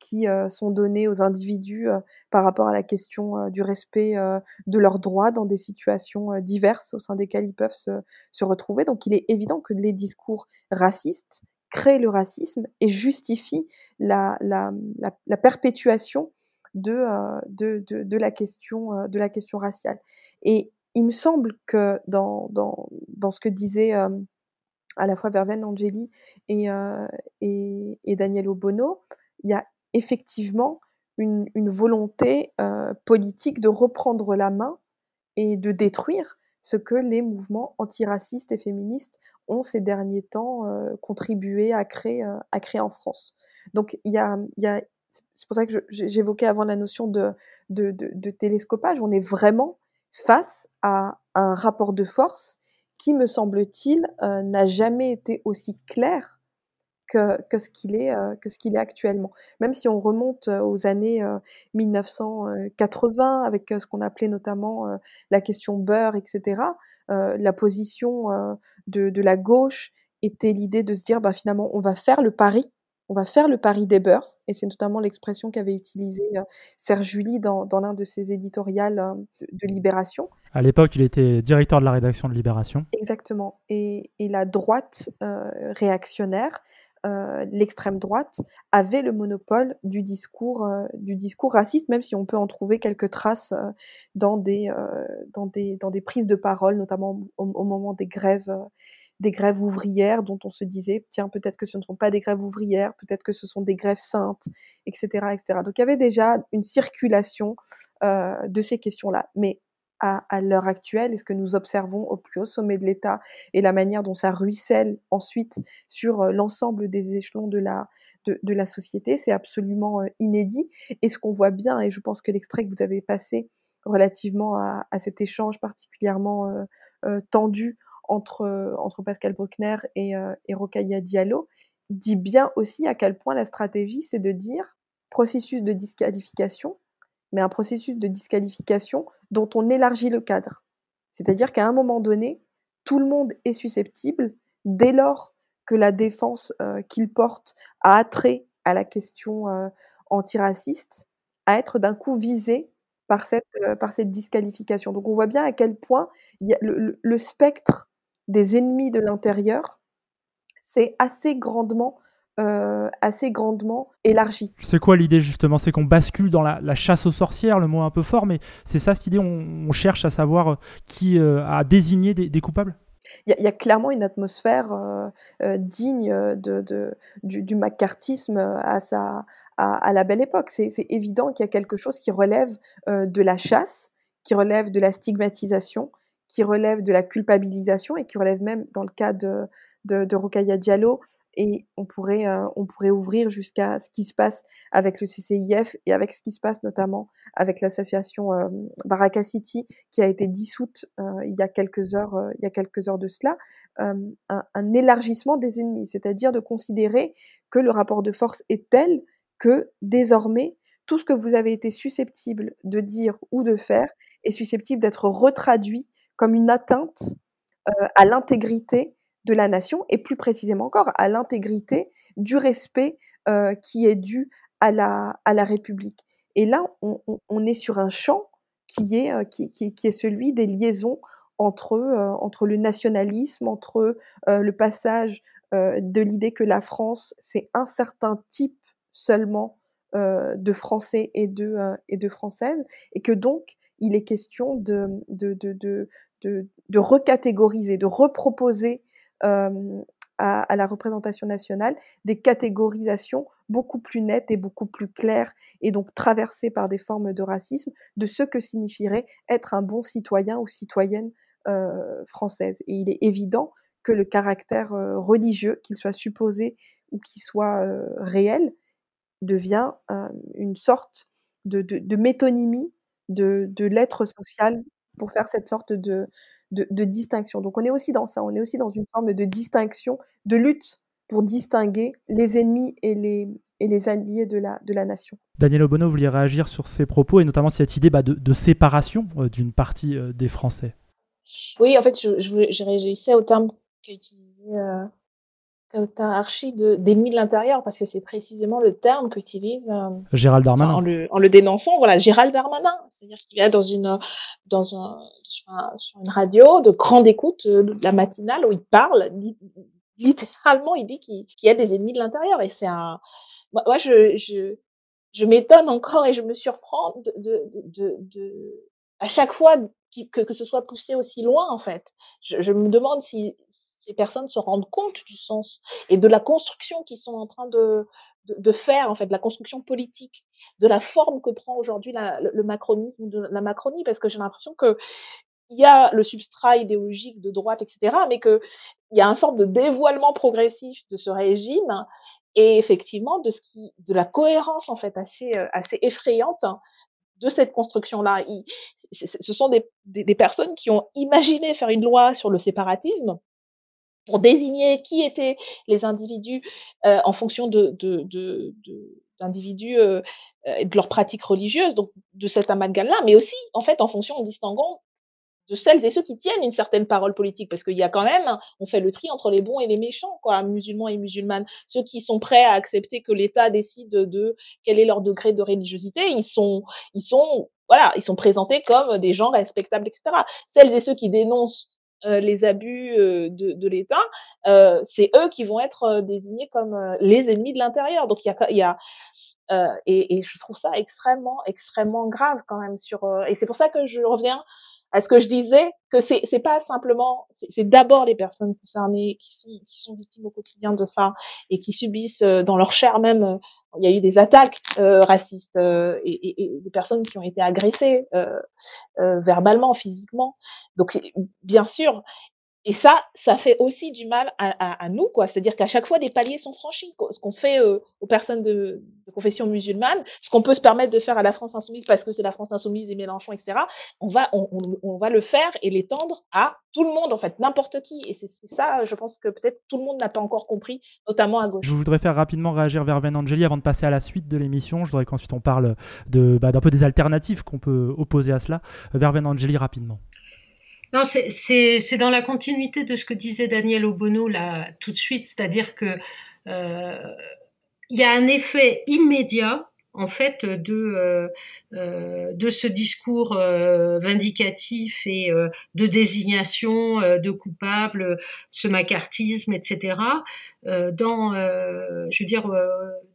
qui sont donnés aux individus par rapport à la question du respect de leurs droits dans des situations diverses au sein desquelles ils peuvent se, retrouver. Donc il est évident que les discours racistes créent le racisme et justifient la, la, la, perpétuation de, de, de, la question, de la question raciale. Et il me semble que dans, dans, dans ce que disait à la fois Verven Angeli et, et, et Daniel Obono, il y a effectivement une, volonté politique de reprendre la main et de détruire ce que les mouvements antiracistes et féministes ont ces derniers temps contribué à créer, à créer en France. Donc il y a, c'est pour ça que j'évoquais avant la notion de, de, télescopage, on est vraiment face à un rapport de force qui, me semble-t-il, n'a jamais été aussi clair que, ce qu'il est, euh, que ce qu'il est actuellement. Même si on remonte euh, aux années 1980, euh, avec ce qu'on appelait notamment la question beurre, etc., la position de, de, la gauche était l'idée de se dire, bah, finalement, on va faire le pari on va faire le pari des beurs, et c'est notamment l'expression qu'avait utilisée Serge Julie dans, l'un de ses éditoriales de, Libération. À l'époque, il était directeur de la rédaction de Libération. Exactement. Et, et la droite réactionnaire euh, l'extrême droite avait le monopole du discours, euh, du discours raciste, même si on peut en trouver quelques traces euh, dans des prises de parole, notamment au, moment des grèves, des grèves ouvrières, dont on se disait, tiens, peut-être que ce ne sont pas des grèves ouvrières, peut-être que ce sont des grèves saintes, etc. etc. Donc il y avait déjà une circulation de ces questions-là. Mais à, l'heure actuelle et ce que nous observons au plus haut sommet de l'État et la manière dont ça ruisselle ensuite sur euh, l'ensemble des échelons de la, de, la société, c'est absolument euh, inédit. Et ce qu'on voit bien, et je pense que l'extrait que vous avez passé relativement à, cet échange particulièrement euh, tendu entre, entre Pascal Bruckner et, et Rokhaya Diallo, dit bien aussi à quel point la stratégie, c'est de dire processus de disqualification, mais un processus de disqualification dont on élargit le cadre. C'est-à-dire qu'à un moment donné, tout le monde est susceptible, dès lors que la défense euh, qu'il porte a attrait à la question euh, antiraciste, à être d'un coup visé par cette, euh, par cette disqualification. Donc on voit bien à quel point a le, spectre des ennemis de l'intérieur s'est assez grandement euh, assez grandement élargie. C'est quoi l'idée justement? C'est qu'on bascule dans la, chasse aux sorcières, le mot un peu fort, mais c'est ça cette idée, on, cherche à savoir euh, qui euh, a désigné des, coupables? Il y, a clairement une atmosphère digne de, du, du, macartisme à, sa, à, la belle époque. C'est évident qu'il y a quelque chose qui relève de la chasse, qui relève de la stigmatisation, qui relève de la culpabilisation et qui relève même, dans le cas de, de, de Diallo, et on pourrait, euh, on pourrait ouvrir jusqu'à ce qui se passe avec le CCIF et avec ce qui se passe notamment avec l'association euh, Baraka City qui a été dissoute euh, il y a quelques heures, il y a quelques heures de cela, un, un, élargissement des ennemis, c'est-à-dire de considérer que le rapport de force est tel que désormais tout ce que vous avez été susceptible de dire ou de faire est susceptible d'être retraduit comme une atteinte à l'intégrité de la nation et plus précisément encore à l'intégrité du respect euh, qui est dû à la, à la République. Et là, on, est sur un champ qui est, euh, qui, qui, est celui des liaisons entre, euh, entre le nationalisme, entre le passage de l'idée que la France, c'est un certain type seulement de Français et de, et de Françaises, et que donc il est question de, de, de, de, de recatégoriser, de reproposer à, la représentation nationale des catégorisations beaucoup plus nettes et beaucoup plus claires et donc traversées par des formes de racisme de ce que signifierait être un bon citoyen ou citoyenne française. Et il est évident que le caractère religieux, qu'il soit supposé ou qu'il soit réel, devient une sorte de, de, métonymie de, de l'être social pour faire cette sorte de, de, distinction. Donc on est aussi dans ça, on est aussi dans une forme de distinction, de lutte pour distinguer les ennemis et les, et les alliés de la, de la nation. Daniel Obono, vous vouliez réagir sur ces propos et notamment cette idée bah, de, séparation euh, d'une partie euh, des Français? Oui, en fait, je, je, réagissais au terme qu'a utilisé euh, Archie d'ennemi de, l'intérieur, parce que c'est précisément le terme qu'utilise euh, Gérald Darmanin. En le, en le, dénonçant, voilà, Gérald Darmanin. C'est-à-dire qu'il est dans une, dans un, sur, une radio de grande écoute, euh, la matinale, où il parle, littéralement, il dit qu'il y a des ennemis de l'intérieur. Et c'est un. Moi, je, je, je m'étonne encore et je me surprends de, de, de, de à chaque fois que, que ce soit poussé aussi loin, en fait. Je, je me demande si, ces personnes se rendent compte du sens et de la construction qu'ils sont en train de, de, faire, en fait, de la construction politique, de la forme que prend aujourd'hui le, macronisme, de la Macronie, parce que j'ai l'impression que il y a le substrat idéologique de droite, etc., mais qu'il y a une forme de dévoilement progressif de ce régime et effectivement de, ce qui, de la cohérence en fait assez, euh, assez effrayante de cette construction-là. Ce sont des, des, personnes qui ont imaginé faire une loi sur le séparatisme pour désigner qui étaient les individus euh, en fonction de, d'individus euh, et de leurs pratiques religieuses, donc de cet amalgame-là, mais aussi en fait en fonction, en distinguant de celles et ceux qui tiennent une certaine parole politique, parce qu'il y a quand même, on fait le tri entre les bons et les méchants, quoi, musulmans et musulmanes. Ceux qui sont prêts à accepter que l'État décide de quel est leur degré de religiosité, ils sont, ils sont, voilà, ils sont présentés comme des gens respectables, etc. Celles et ceux qui dénoncent euh, les abus euh, de, l'État, euh, c'est eux qui vont être désignés comme les ennemis de l'intérieur. Donc il y a, y a et, et, je trouve ça extrêmement, extrêmement grave quand même. Sur, et c'est pour ça que je reviens à ce que je disais, que c'est c'est pas simplement, c'est d'abord les personnes concernées qui sont qui sont victimes au quotidien de ça et qui subissent dans leur chair même. il y a eu des attaques racistes et, et, et, des personnes qui ont été agressées verbalement, physiquement. Donc bien sûr, et ça, ça fait aussi du mal à, nous, quoi. C'est-à-dire qu'à chaque fois, des paliers sont franchis. Ce qu'on fait euh, aux personnes de, confession musulmane, ce qu'on peut se permettre de faire à la France insoumise parce que c'est la France insoumise et Mélenchon, etc. On va, on, va le faire et l'étendre à tout le monde, en fait, n'importe qui. Et c'est ça, je pense que peut-être tout le monde n'a pas encore compris, notamment à gauche. Je voudrais faire rapidement réagir vers Ben Angeli avant de passer à la suite de l'émission. Je voudrais qu'ensuite on parle bah, d'un peu des alternatives qu'on peut opposer à cela. Verben Angeli, rapidement. Non, c'est dans la continuité de ce que disait Daniel Obono là tout de suite, c'est-à-dire que euh, il y a un effet immédiat en fait de euh, euh, de ce discours euh, vindicatif et de désignation de coupables, ce macartisme, etc. dans, je veux dire,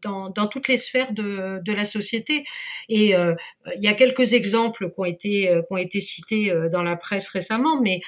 dans, dans toutes les sphères de, de la société. Et il y a quelques exemples qui ont été qui ont été cités dans la presse récemment, mais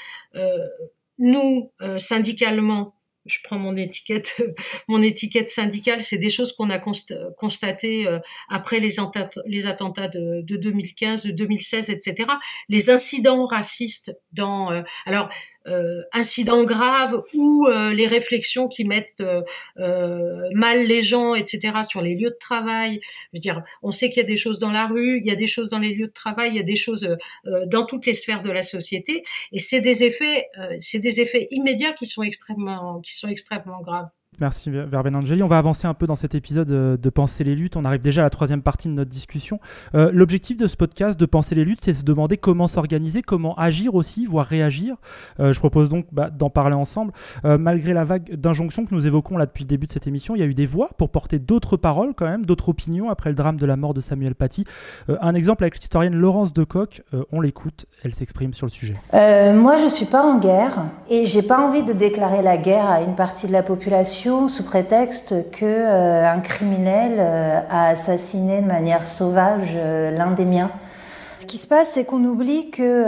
nous, syndicalement, je prends mon étiquette, mon étiquette syndicale, c'est des choses qu'on a constatées euh, après les, attentats de, de, 2015, de 2016, etc. Les incidents racistes dans, euh, alors euh, incidents graves ou euh, les réflexions qui mettent euh, mal les gens, etc. sur les lieux de travail. Je veux dire, on sait qu'il y a des choses dans la rue, il y a des choses dans les lieux de travail, il y a des choses dans toutes les sphères de la société, et c'est des effets, c'est des effets immédiats qui sont extrêmement, qui sont extrêmement graves. Merci Verben Angeli. On va avancer un peu dans cet épisode euh, de Penser les luttes. On arrive déjà à la troisième partie de notre discussion. Euh, l'objectif de ce podcast de Penser les luttes, c'est se demander comment s'organiser, comment agir aussi, voire réagir. Euh, je propose donc bah, d'en parler ensemble. malgré la vague d'injonctions que nous évoquons là depuis le début de cette émission, il y a eu des voix pour porter d'autres paroles quand même, d'autres opinions après le drame de la mort de Samuel Paty. un exemple avec l'historienne Laurence Decoq. on l'écoute, elle s'exprime sur le sujet. moi, je suis pas en guerre et j'ai pas envie de déclarer la guerre à une partie de la population sous prétexte que euh, un criminel euh, a assassiné de manière sauvage euh, l'un des miens. Ce qui se passe, c'est qu'on oublie que,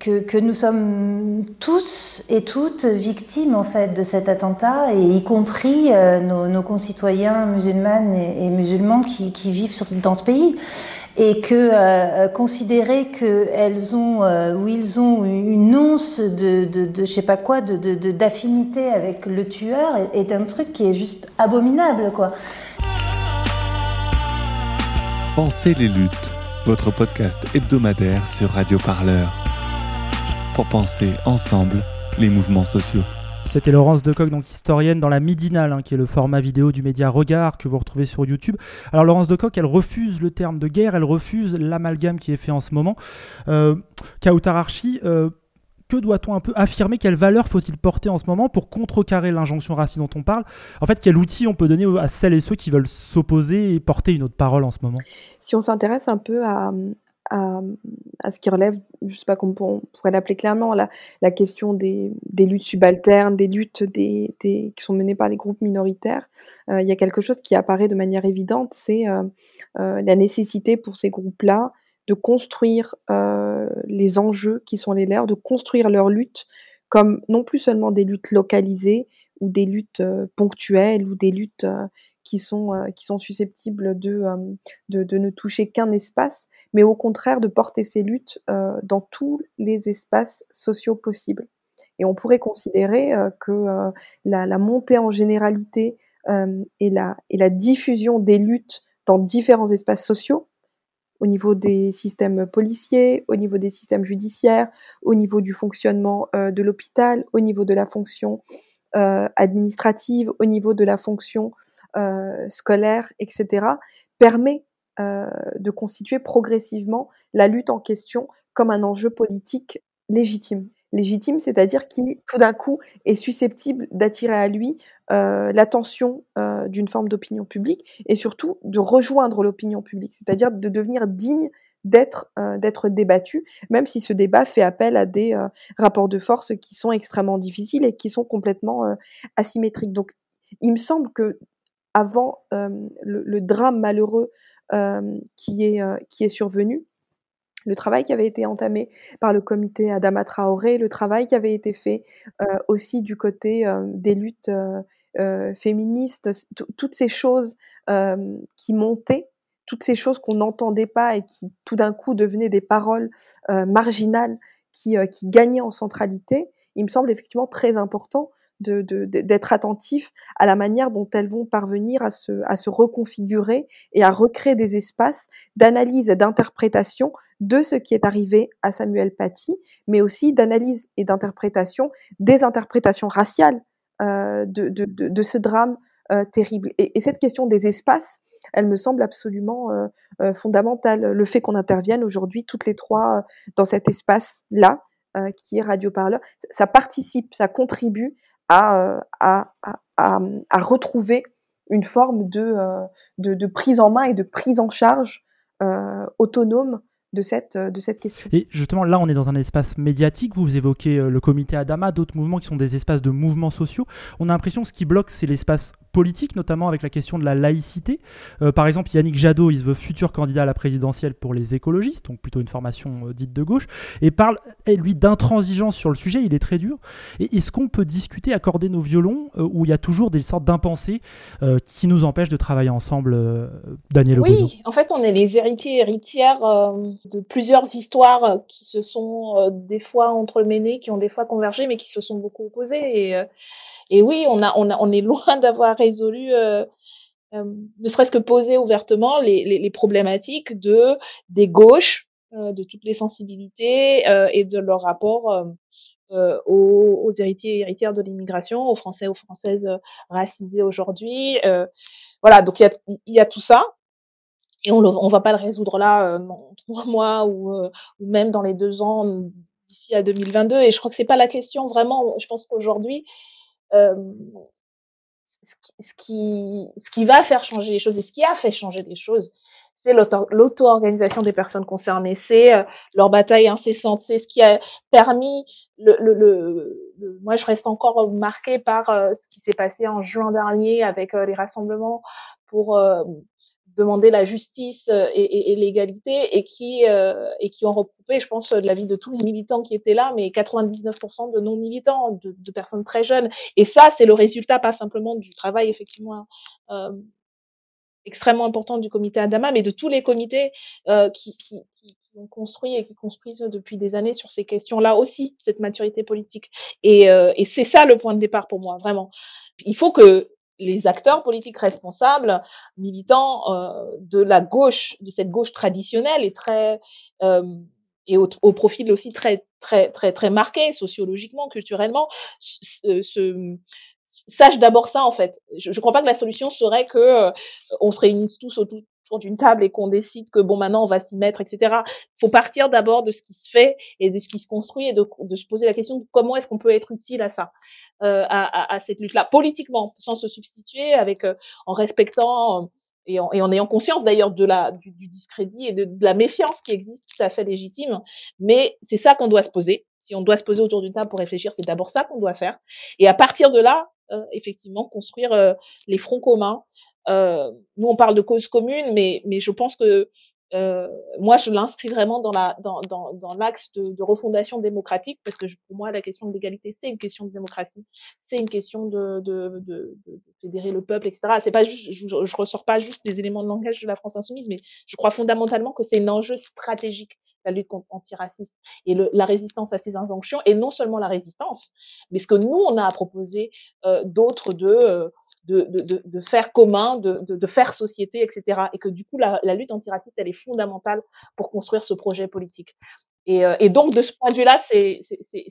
que, nous sommes tous et toutes victimes en fait de cet attentat, et y compris nos, concitoyens musulmanes et, musulmans qui, vivent dans ce pays et que euh, considérer qu'elles ont euh, ou ils ont une once de, de, de je sais pas quoi de d'affinité avec le tueur est, est, un truc qui est juste abominable quoi. Pensez les luttes, votre podcast hebdomadaire sur Radio Parleur. Pour penser ensemble les mouvements sociaux. C'était Laurence Decoq, donc historienne dans la Midinale, hein, qui est le format vidéo du média Regard que vous retrouvez sur YouTube. Alors Laurence Decoq, elle refuse le terme de guerre, elle refuse l'amalgame qui est fait en ce moment. Euh, Kautararchi, euh, que doit-on un peu affirmer? Quelle valeur faut-il porter en ce moment pour contrecarrer l'injonction racine dont on parle? En fait, quel outil on peut donner à celles et ceux qui veulent s'opposer et porter une autre parole en ce moment? Si on s'intéresse un peu à, à, ce qui relève, je sais pas comment on pourrait l'appeler clairement, la, question des, luttes subalternes, des luttes qui sont menées par les groupes minoritaires, euh, il y a quelque chose qui apparaît de manière évidente, c'est euh, euh, la nécessité pour ces groupes-là de construire les enjeux qui sont les leurs, de construire leurs luttes comme non plus seulement des luttes localisées ou des luttes ponctuelles ou des luttes qui sont, euh, qui sont susceptibles de, euh, de, ne toucher qu'un espace, mais au contraire de porter ces luttes euh, dans tous les espaces sociaux possibles. Et on pourrait considérer que la, montée en généralité et, la, diffusion des luttes dans différents espaces sociaux, au niveau des systèmes policiers, au niveau des systèmes judiciaires, au niveau du fonctionnement de l'hôpital, au niveau de la fonction administrative, au niveau de la fonction scolaire, etc., permet euh, de constituer progressivement la lutte en question comme un enjeu politique légitime. Légitime, c'est-à-dire qui, tout d'un coup, est susceptible d'attirer à lui euh, l'attention euh, d'une forme d'opinion publique et surtout de rejoindre l'opinion publique, c'est-à-dire de devenir digne d'être euh, d'être débattu, même si ce débat fait appel à des euh, rapports de force qui sont extrêmement difficiles et qui sont complètement euh, asymétriques. Donc, il me semble que avant euh, le, drame malheureux euh, qui, est, euh, qui est survenu, le travail qui avait été entamé par le comité Adama Traoré, le travail qui avait été fait aussi du côté des luttes féministes, toutes ces choses qui montaient toutes ces choses qu'on n'entendait pas et qui tout d'un coup devenaient des paroles marginales qui, qui gagnaient en centralité, il me semble effectivement très important d'être de, de, attentif à la manière dont elles vont parvenir à se, à se reconfigurer et à recréer des espaces d'analyse et d'interprétation de ce qui est arrivé à Samuel Paty, mais aussi d'analyse et d'interprétation des interprétations raciales euh, de, de, de, ce drame euh, terrible. Et, et, cette question des espaces, elle me semble absolument euh, euh fondamentale. Le fait qu'on intervienne aujourd'hui toutes les trois dans cet espace-là, qui est Radio Parleur, ça participe, ça contribue à, à, retrouver une forme de, de, de, prise en main et de prise en charge euh, autonome de cette, de cette question. Et justement, là, on est dans un espace médiatique. Vous évoquez le comité Adama, d'autres mouvements qui sont des espaces de mouvements sociaux. On a l'impression que ce qui bloque, c'est l'espace politique, notamment avec la question de la laïcité. Euh, par exemple, Yannick Jadot, il se veut futur candidat à la présidentielle pour les écologistes, donc plutôt une formation euh, dite de gauche, et parle, et lui, d'intransigeance sur le sujet, il est très dur. Et est-ce qu'on peut discuter, accorder nos violons, euh, où il y a toujours des sortes d'impensés euh, qui nous empêchent de travailler ensemble, euh, Daniel Oui, Obono? en fait, on est les héritiers et héritières de plusieurs histoires qui se sont des fois entremêlées, qui ont des fois convergé, mais qui se sont beaucoup opposées. Et, et oui, on, a, on, a, on est loin d'avoir résolu, euh, euh, ne serait-ce que poser ouvertement les, les, problématiques de, des gauches, euh, de toutes les sensibilités euh, et de leur rapport euh, euh, aux, aux, héritiers et héritières de l'immigration, aux Français, aux Françaises racisées aujourd'hui. voilà, donc il y a tout ça. Et on ne va pas le résoudre là en trois mois ou, ou même dans les deux ans d'ici à 2022. Et je crois que c'est pas la question vraiment. Je pense qu'aujourd'hui, euh, ce, qui, ce va faire changer les choses et ce qui a fait changer les choses, c'est l'auto-organisation des personnes concernées, c'est euh, leur bataille incessante, c'est ce qui a permis le, moi je reste encore marquée par euh, ce qui s'est passé en juin dernier avec euh, les rassemblements pour demander la justice et, l'égalité et qui et qui ont regroupé, je pense, de la vie de tous les militants qui étaient là, mais 99% de non militants, de, de, personnes très jeunes. Et ça, c'est le résultat pas simplement du travail effectivement extrêmement important du comité Adama, mais de tous les comités qui, qui, qui, ont construit et qui construisent depuis des années sur ces questions-là aussi, cette maturité politique. Et, et c'est ça le point de départ pour moi, vraiment. Il faut que les acteurs politiques responsables, militants euh, de la gauche, de cette gauche traditionnelle et très euh, et au, au, profil aussi très très très très marqué sociologiquement, culturellement, se, se sache d'abord ça en fait. Je ne crois pas que la solution serait que euh, on se réunisse tous autour d'une table et qu'on décide que bon maintenant on va s'y mettre, etc. Il faut partir d'abord de ce qui se fait et de ce qui se construit et de, de se poser la question de comment est-ce qu'on peut être utile à ça, euh, à, à, à, cette lutte-là, politiquement, sans se substituer, avec euh, en respectant euh, et en, et en, ayant conscience d'ailleurs de la du, discrédit et de, de, la méfiance qui existe, tout à fait légitime. Mais c'est ça qu'on doit se poser. Si on doit se poser autour d'une table pour réfléchir, c'est d'abord ça qu'on doit faire. Et à partir de là, effectivement, construire euh, les fronts communs euh, nous, on parle de cause commune, mais, mais je pense que euh, moi, je l'inscris vraiment dans la dans, dans, dans l'axe de, de, refondation démocratique parce que pour moi, la question de l'égalité, c'est une question de démocratie, c'est une question de, de, de, fédérer le peuple, etc. C'est pas je, je, ressors pas juste des éléments de langage de la France insoumise, mais je crois fondamentalement que c'est un enjeu stratégique la lutte contre antiraciste et la résistance à ces injonctions, et non seulement la résistance, mais ce que nous, on a à proposer euh, d'autres de euh, de, faire commun, de, de, faire société, etc. Et que du coup, la, la, lutte antiraciste, elle est fondamentale pour construire ce projet politique. Et, euh, et donc, de ce point de vue-là, c'est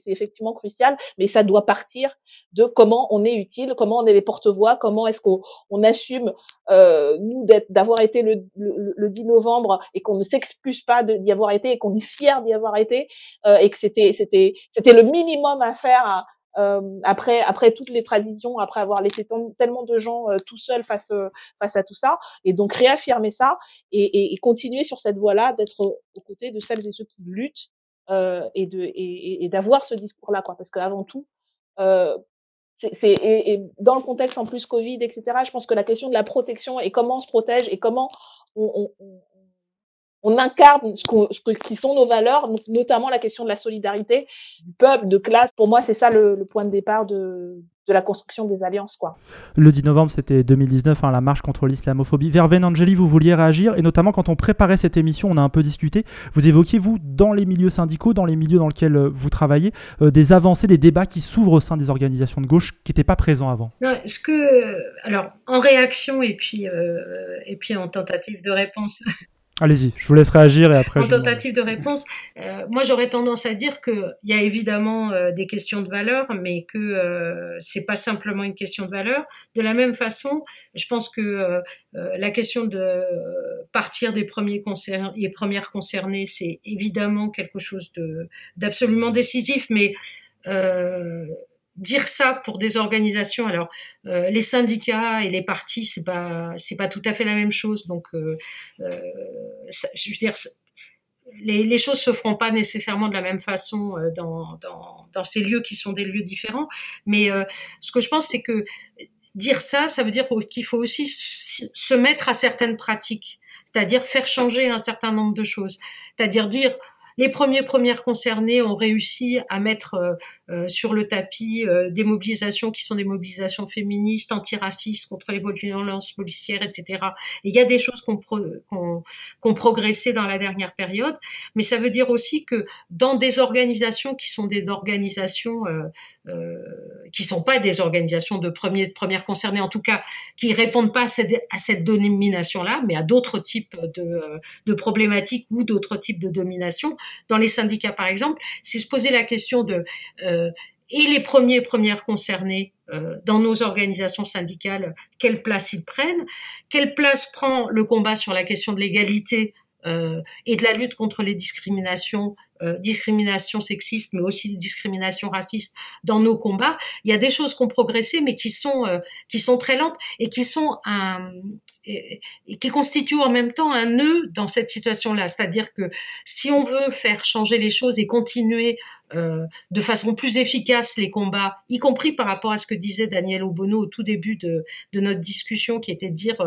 effectivement crucial, mais ça doit partir de comment on est utile, comment on est les porte-voix, comment est-ce qu'on on assume, euh, nous, d'avoir été le, 10 novembre et qu'on ne s'excuse pas d'y avoir été et qu'on est fier d'y avoir été euh, et que c'était le minimum à faire euh, après, après toutes les traditions, après avoir laissé tellement de gens euh, tout seuls face, euh, face à tout ça, et donc réaffirmer ça et, et, continuer sur cette voie-là, d'être aux côtés de celles et ceux qui luttent et de et, d'avoir ce discours-là, quoi, parce qu'avant tout, et, dans le contexte en plus Covid, etc. Je pense que la question de la protection et comment on se protège et comment on incarne ce, qui sont nos valeurs, notamment la question de la solidarité, du peuple, de classe. Pour moi, c'est ça le, le, point de départ de, de la construction des alliances. Quoi. Le 10 novembre, c'était 2019, hein, la marche contre l'islamophobie. Verven Angeli, vous vouliez réagir, et notamment quand on préparait cette émission, on a un peu discuté. Vous évoquiez, vous, dans les milieux syndicaux, dans les milieux dans lesquels euh, vous travaillez, euh, des avancées, des débats qui s'ouvrent au sein des organisations de gauche qui n'étaient pas présents avant. Non, ce que, alors, en réaction et puis, euh, et puis en tentative de réponse Allez-y, je vous laisse réagir et après. En tentative de réponse, euh, moi j'aurais tendance à dire qu'il y a évidemment euh, des questions de valeur, mais que euh, c'est pas simplement une question de valeur. De la même façon, je pense que euh, la question de partir des premiers concernés, les premières concernées, c'est évidemment quelque chose de d'absolument décisif, mais dire ça pour des organisations. Alors, euh, les syndicats et les partis, c'est pas c'est pas tout à fait la même chose. Donc, euh, euh, je veux dire, les, les choses se feront pas nécessairement de la même façon euh, dans, dans, dans ces lieux qui sont des lieux différents. Mais euh, ce que je pense, c'est que dire ça, ça veut dire qu'il faut aussi se mettre à certaines pratiques, c'est-à-dire faire changer un certain nombre de choses, c'est-à-dire dire les premiers premières concernées ont réussi à mettre euh, euh, sur le tapis euh, des mobilisations qui sont des mobilisations féministes, antiracistes, contre les violences policières, etc. Et il y a des choses qu'on pro progressé dans la dernière période, mais ça veut dire aussi que dans des organisations qui sont des organisations euh, qui sont pas des organisations de, premier, de première concernées, en tout cas qui répondent pas à cette, à cette domination-là, mais à d'autres types de, de problématiques ou d'autres types de domination. Dans les syndicats, par exemple, c'est se poser la question de euh, et les premiers premières concernés euh, dans nos organisations syndicales, quelle place ils prennent, quelle place prend le combat sur la question de l'égalité euh, et de la lutte contre les discriminations, euh, discriminations sexistes, mais aussi discriminations racistes dans nos combats. Il y a des choses qui ont progressé, mais qui sont euh, qui sont très lentes et qui sont un et, qui constituent en même temps un nœud dans cette situation-là. C'est-à-dire que si on veut faire changer les choses et continuer de façon plus efficace les combats, y compris par rapport à ce que disait Daniel Obono au tout début de, de notre discussion, qui était de dire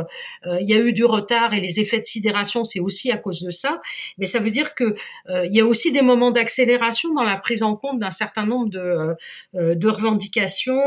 euh, il y a eu du retard et les effets de sidération, c'est aussi à cause de ça. Mais ça veut dire que euh, il y a aussi des moments d'accélération dans la prise en compte d'un certain nombre de, de revendications,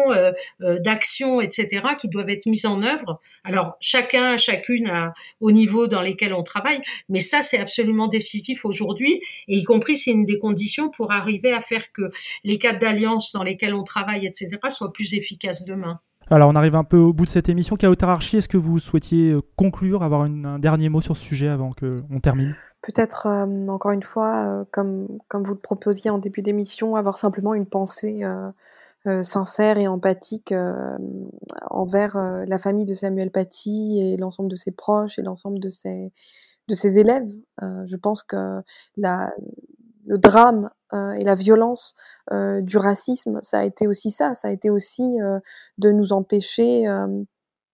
d'actions, etc., qui doivent être mises en œuvre. Alors chacun, chacune a, au niveau dans lesquels on travaille, mais ça c'est absolument décisif aujourd'hui, et y compris c'est une des conditions pour arriver à faire que les cadres d'alliance dans lesquels on travaille, etc., soient plus efficaces demain. Alors on arrive un peu au bout de cette émission. Kautar Archi, est-ce que vous souhaitiez euh, conclure, avoir un dernier mot sur ce sujet avant qu'on termine? Peut-être, euh, encore une fois, euh, comme, comme vous le proposiez en début d'émission, avoir simplement une pensée sincère et empathique envers la famille de Samuel Paty et l'ensemble de ses proches et l'ensemble de ses, de ses élèves. je pense que la, le drame euh, et la violence euh, du racisme, ça a été aussi ça, ça a été aussi euh, de nous empêcher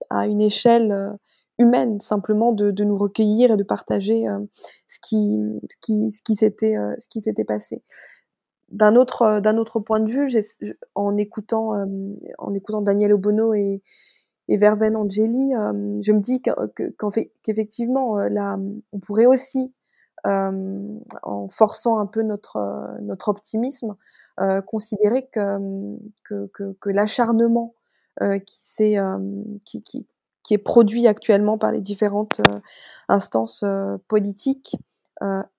à une échelle humaine simplement de, nous recueillir et de partager ce qui, ce qui, ce qui s'était, ce qui s'était passé. D'un autre, d'un autre point de vue, en écoutant, en écoutant Daniel Obono et, et Verven Angeli, je me dis qu'effectivement, là, on pourrait aussi en forçant un peu notre, euh, notre optimisme, euh, considérer que, l'acharnement qui, est produit actuellement par les différentes instances politiques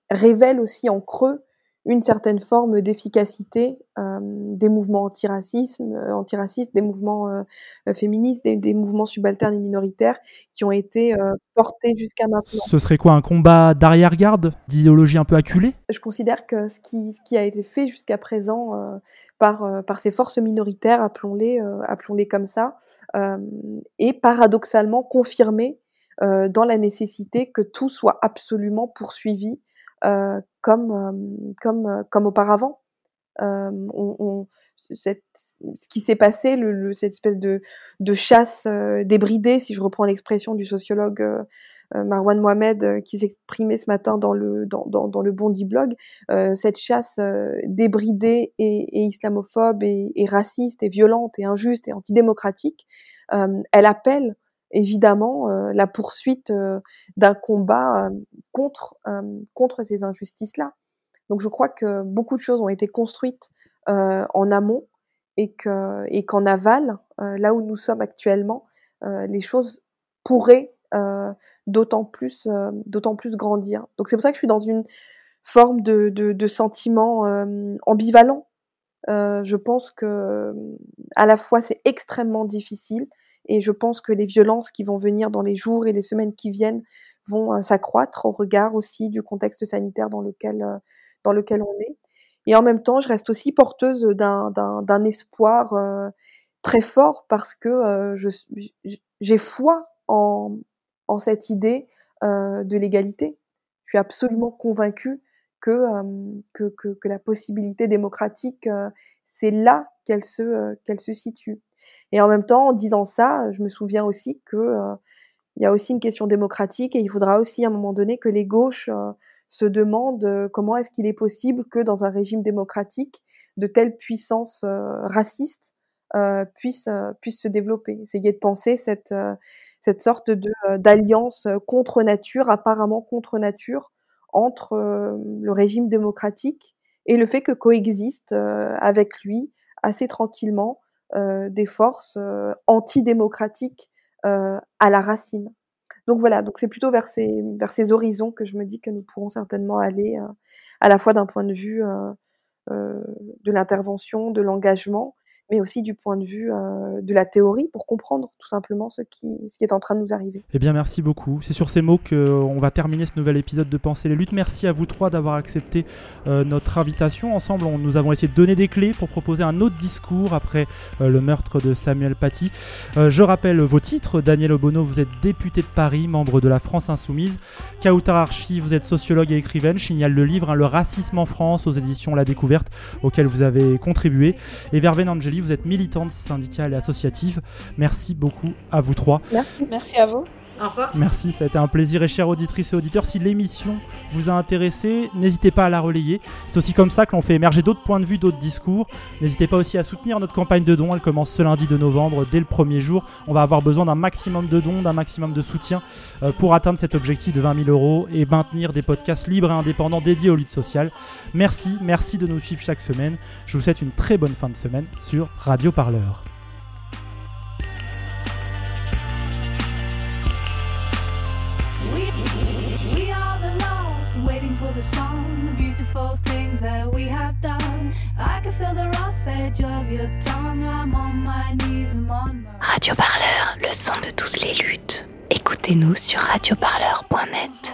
révèle aussi en creux une certaine forme d'efficacité euh, des mouvements antiracisme, euh, antiracistes, des mouvements euh, féministes, des, des, mouvements subalternes et minoritaires qui ont été portés jusqu'à maintenant. Ce serait quoi un combat d'arrière-garde, d'idéologie un peu acculée? Je considère que ce qui, ce qui a été fait jusqu'à présent par, par ces forces minoritaires, appelons-les appelons-les comme ça, est paradoxalement confirmé dans la nécessité que tout soit absolument poursuivi euh, comme, euh, comme, euh, comme auparavant. Ce qui s'est passé, cette espèce de, de chasse débridée, si je reprends l'expression du sociologue Marwan Mohamed qui s'exprimait ce matin dans le, dans, dans, le Bondi Blog, cette chasse débridée et, islamophobe et, raciste et violente et injuste et antidémocratique, elle appelle évidemment euh, la poursuite euh, d'un combat euh, contre, contre ces injustices-là. Donc je crois que beaucoup de choses ont été construites en amont et qu'en et qu'en aval, là où nous sommes actuellement, les choses pourraient d'autant plus, d'autant plus grandir. Donc c'est pour ça que je suis dans une forme de, de sentiment ambivalent. je pense que à la fois c'est extrêmement difficile et je pense que les violences qui vont venir dans les jours et les semaines qui viennent vont euh, s'accroître au regard aussi du contexte sanitaire dans lequel, euh, dans lequel on est. Et en même temps, je reste aussi porteuse d'un espoir euh, très fort parce que j'ai foi en, en, cette idée de l'égalité. Je suis absolument convaincue que, la possibilité démocratique, c'est là qu'elle se, qu'elle se situe. Et en même temps, en disant ça, je me souviens aussi que euh, il y a aussi une question démocratique et il faudra aussi à un moment donné que les gauches se demandent comment est-ce qu'il est possible que dans un régime démocratique, de telles puissances racistes puissent, puissent se développer. Essayer de penser cette, cette sorte de, d'alliance contre nature, apparemment contre nature, entre le régime démocratique et le fait que coexistent avec lui assez tranquillement euh, des forces euh, antidémocratiques euh, à la racine. Donc voilà, c'est plutôt vers ces, vers ces horizons que je me dis que nous pourrons certainement aller, à la fois d'un point de vue de l'intervention, de l'engagement, mais aussi du point de vue euh, de la théorie pour comprendre tout simplement ce qui, est en train de nous arriver. Eh bien, merci beaucoup. C'est sur ces mots qu'on va terminer ce nouvel épisode de Penser les luttes. Merci à vous trois d'avoir accepté euh, notre invitation. Ensemble, nous avons essayé de donner des clés pour proposer un autre discours après euh, le meurtre de Samuel Paty. je rappelle vos titres. Daniel Obono, vous êtes député de Paris, membre de la France Insoumise. Kautar Archi, vous êtes sociologue et écrivaine. Signale le livre hein, Le racisme en France aux éditions La Découverte, auquel vous avez contribué. Et Verven Angeli, vous êtes militante syndicale et associative. Merci beaucoup à vous trois. Merci. Merci à vous. Merci, ça a été un plaisir. Et chères auditrices et auditeurs, si l'émission vous a intéressé, n'hésitez pas à la relayer. C'est aussi comme ça que l'on fait émerger d'autres points de vue, d'autres discours. N'hésitez pas aussi à soutenir notre campagne de dons. Elle commence ce lundi de novembre, dès le premier jour. On va avoir besoin d'un maximum de dons, d'un maximum de soutien euh, pour atteindre cet objectif de 20 000 euros et maintenir des podcasts libres et indépendants dédiés aux luttes sociales. Merci, merci de nous suivre chaque semaine. Je vous souhaite une très bonne fin de semaine sur Radio Parleur. The song, the beautiful things that we have done. I can feel the rough edge of your tongue. I'm on my knees, I'm on my... Radio Parleur, le son de toutes les luttes. Écoutez-nous sur radioparleur.net.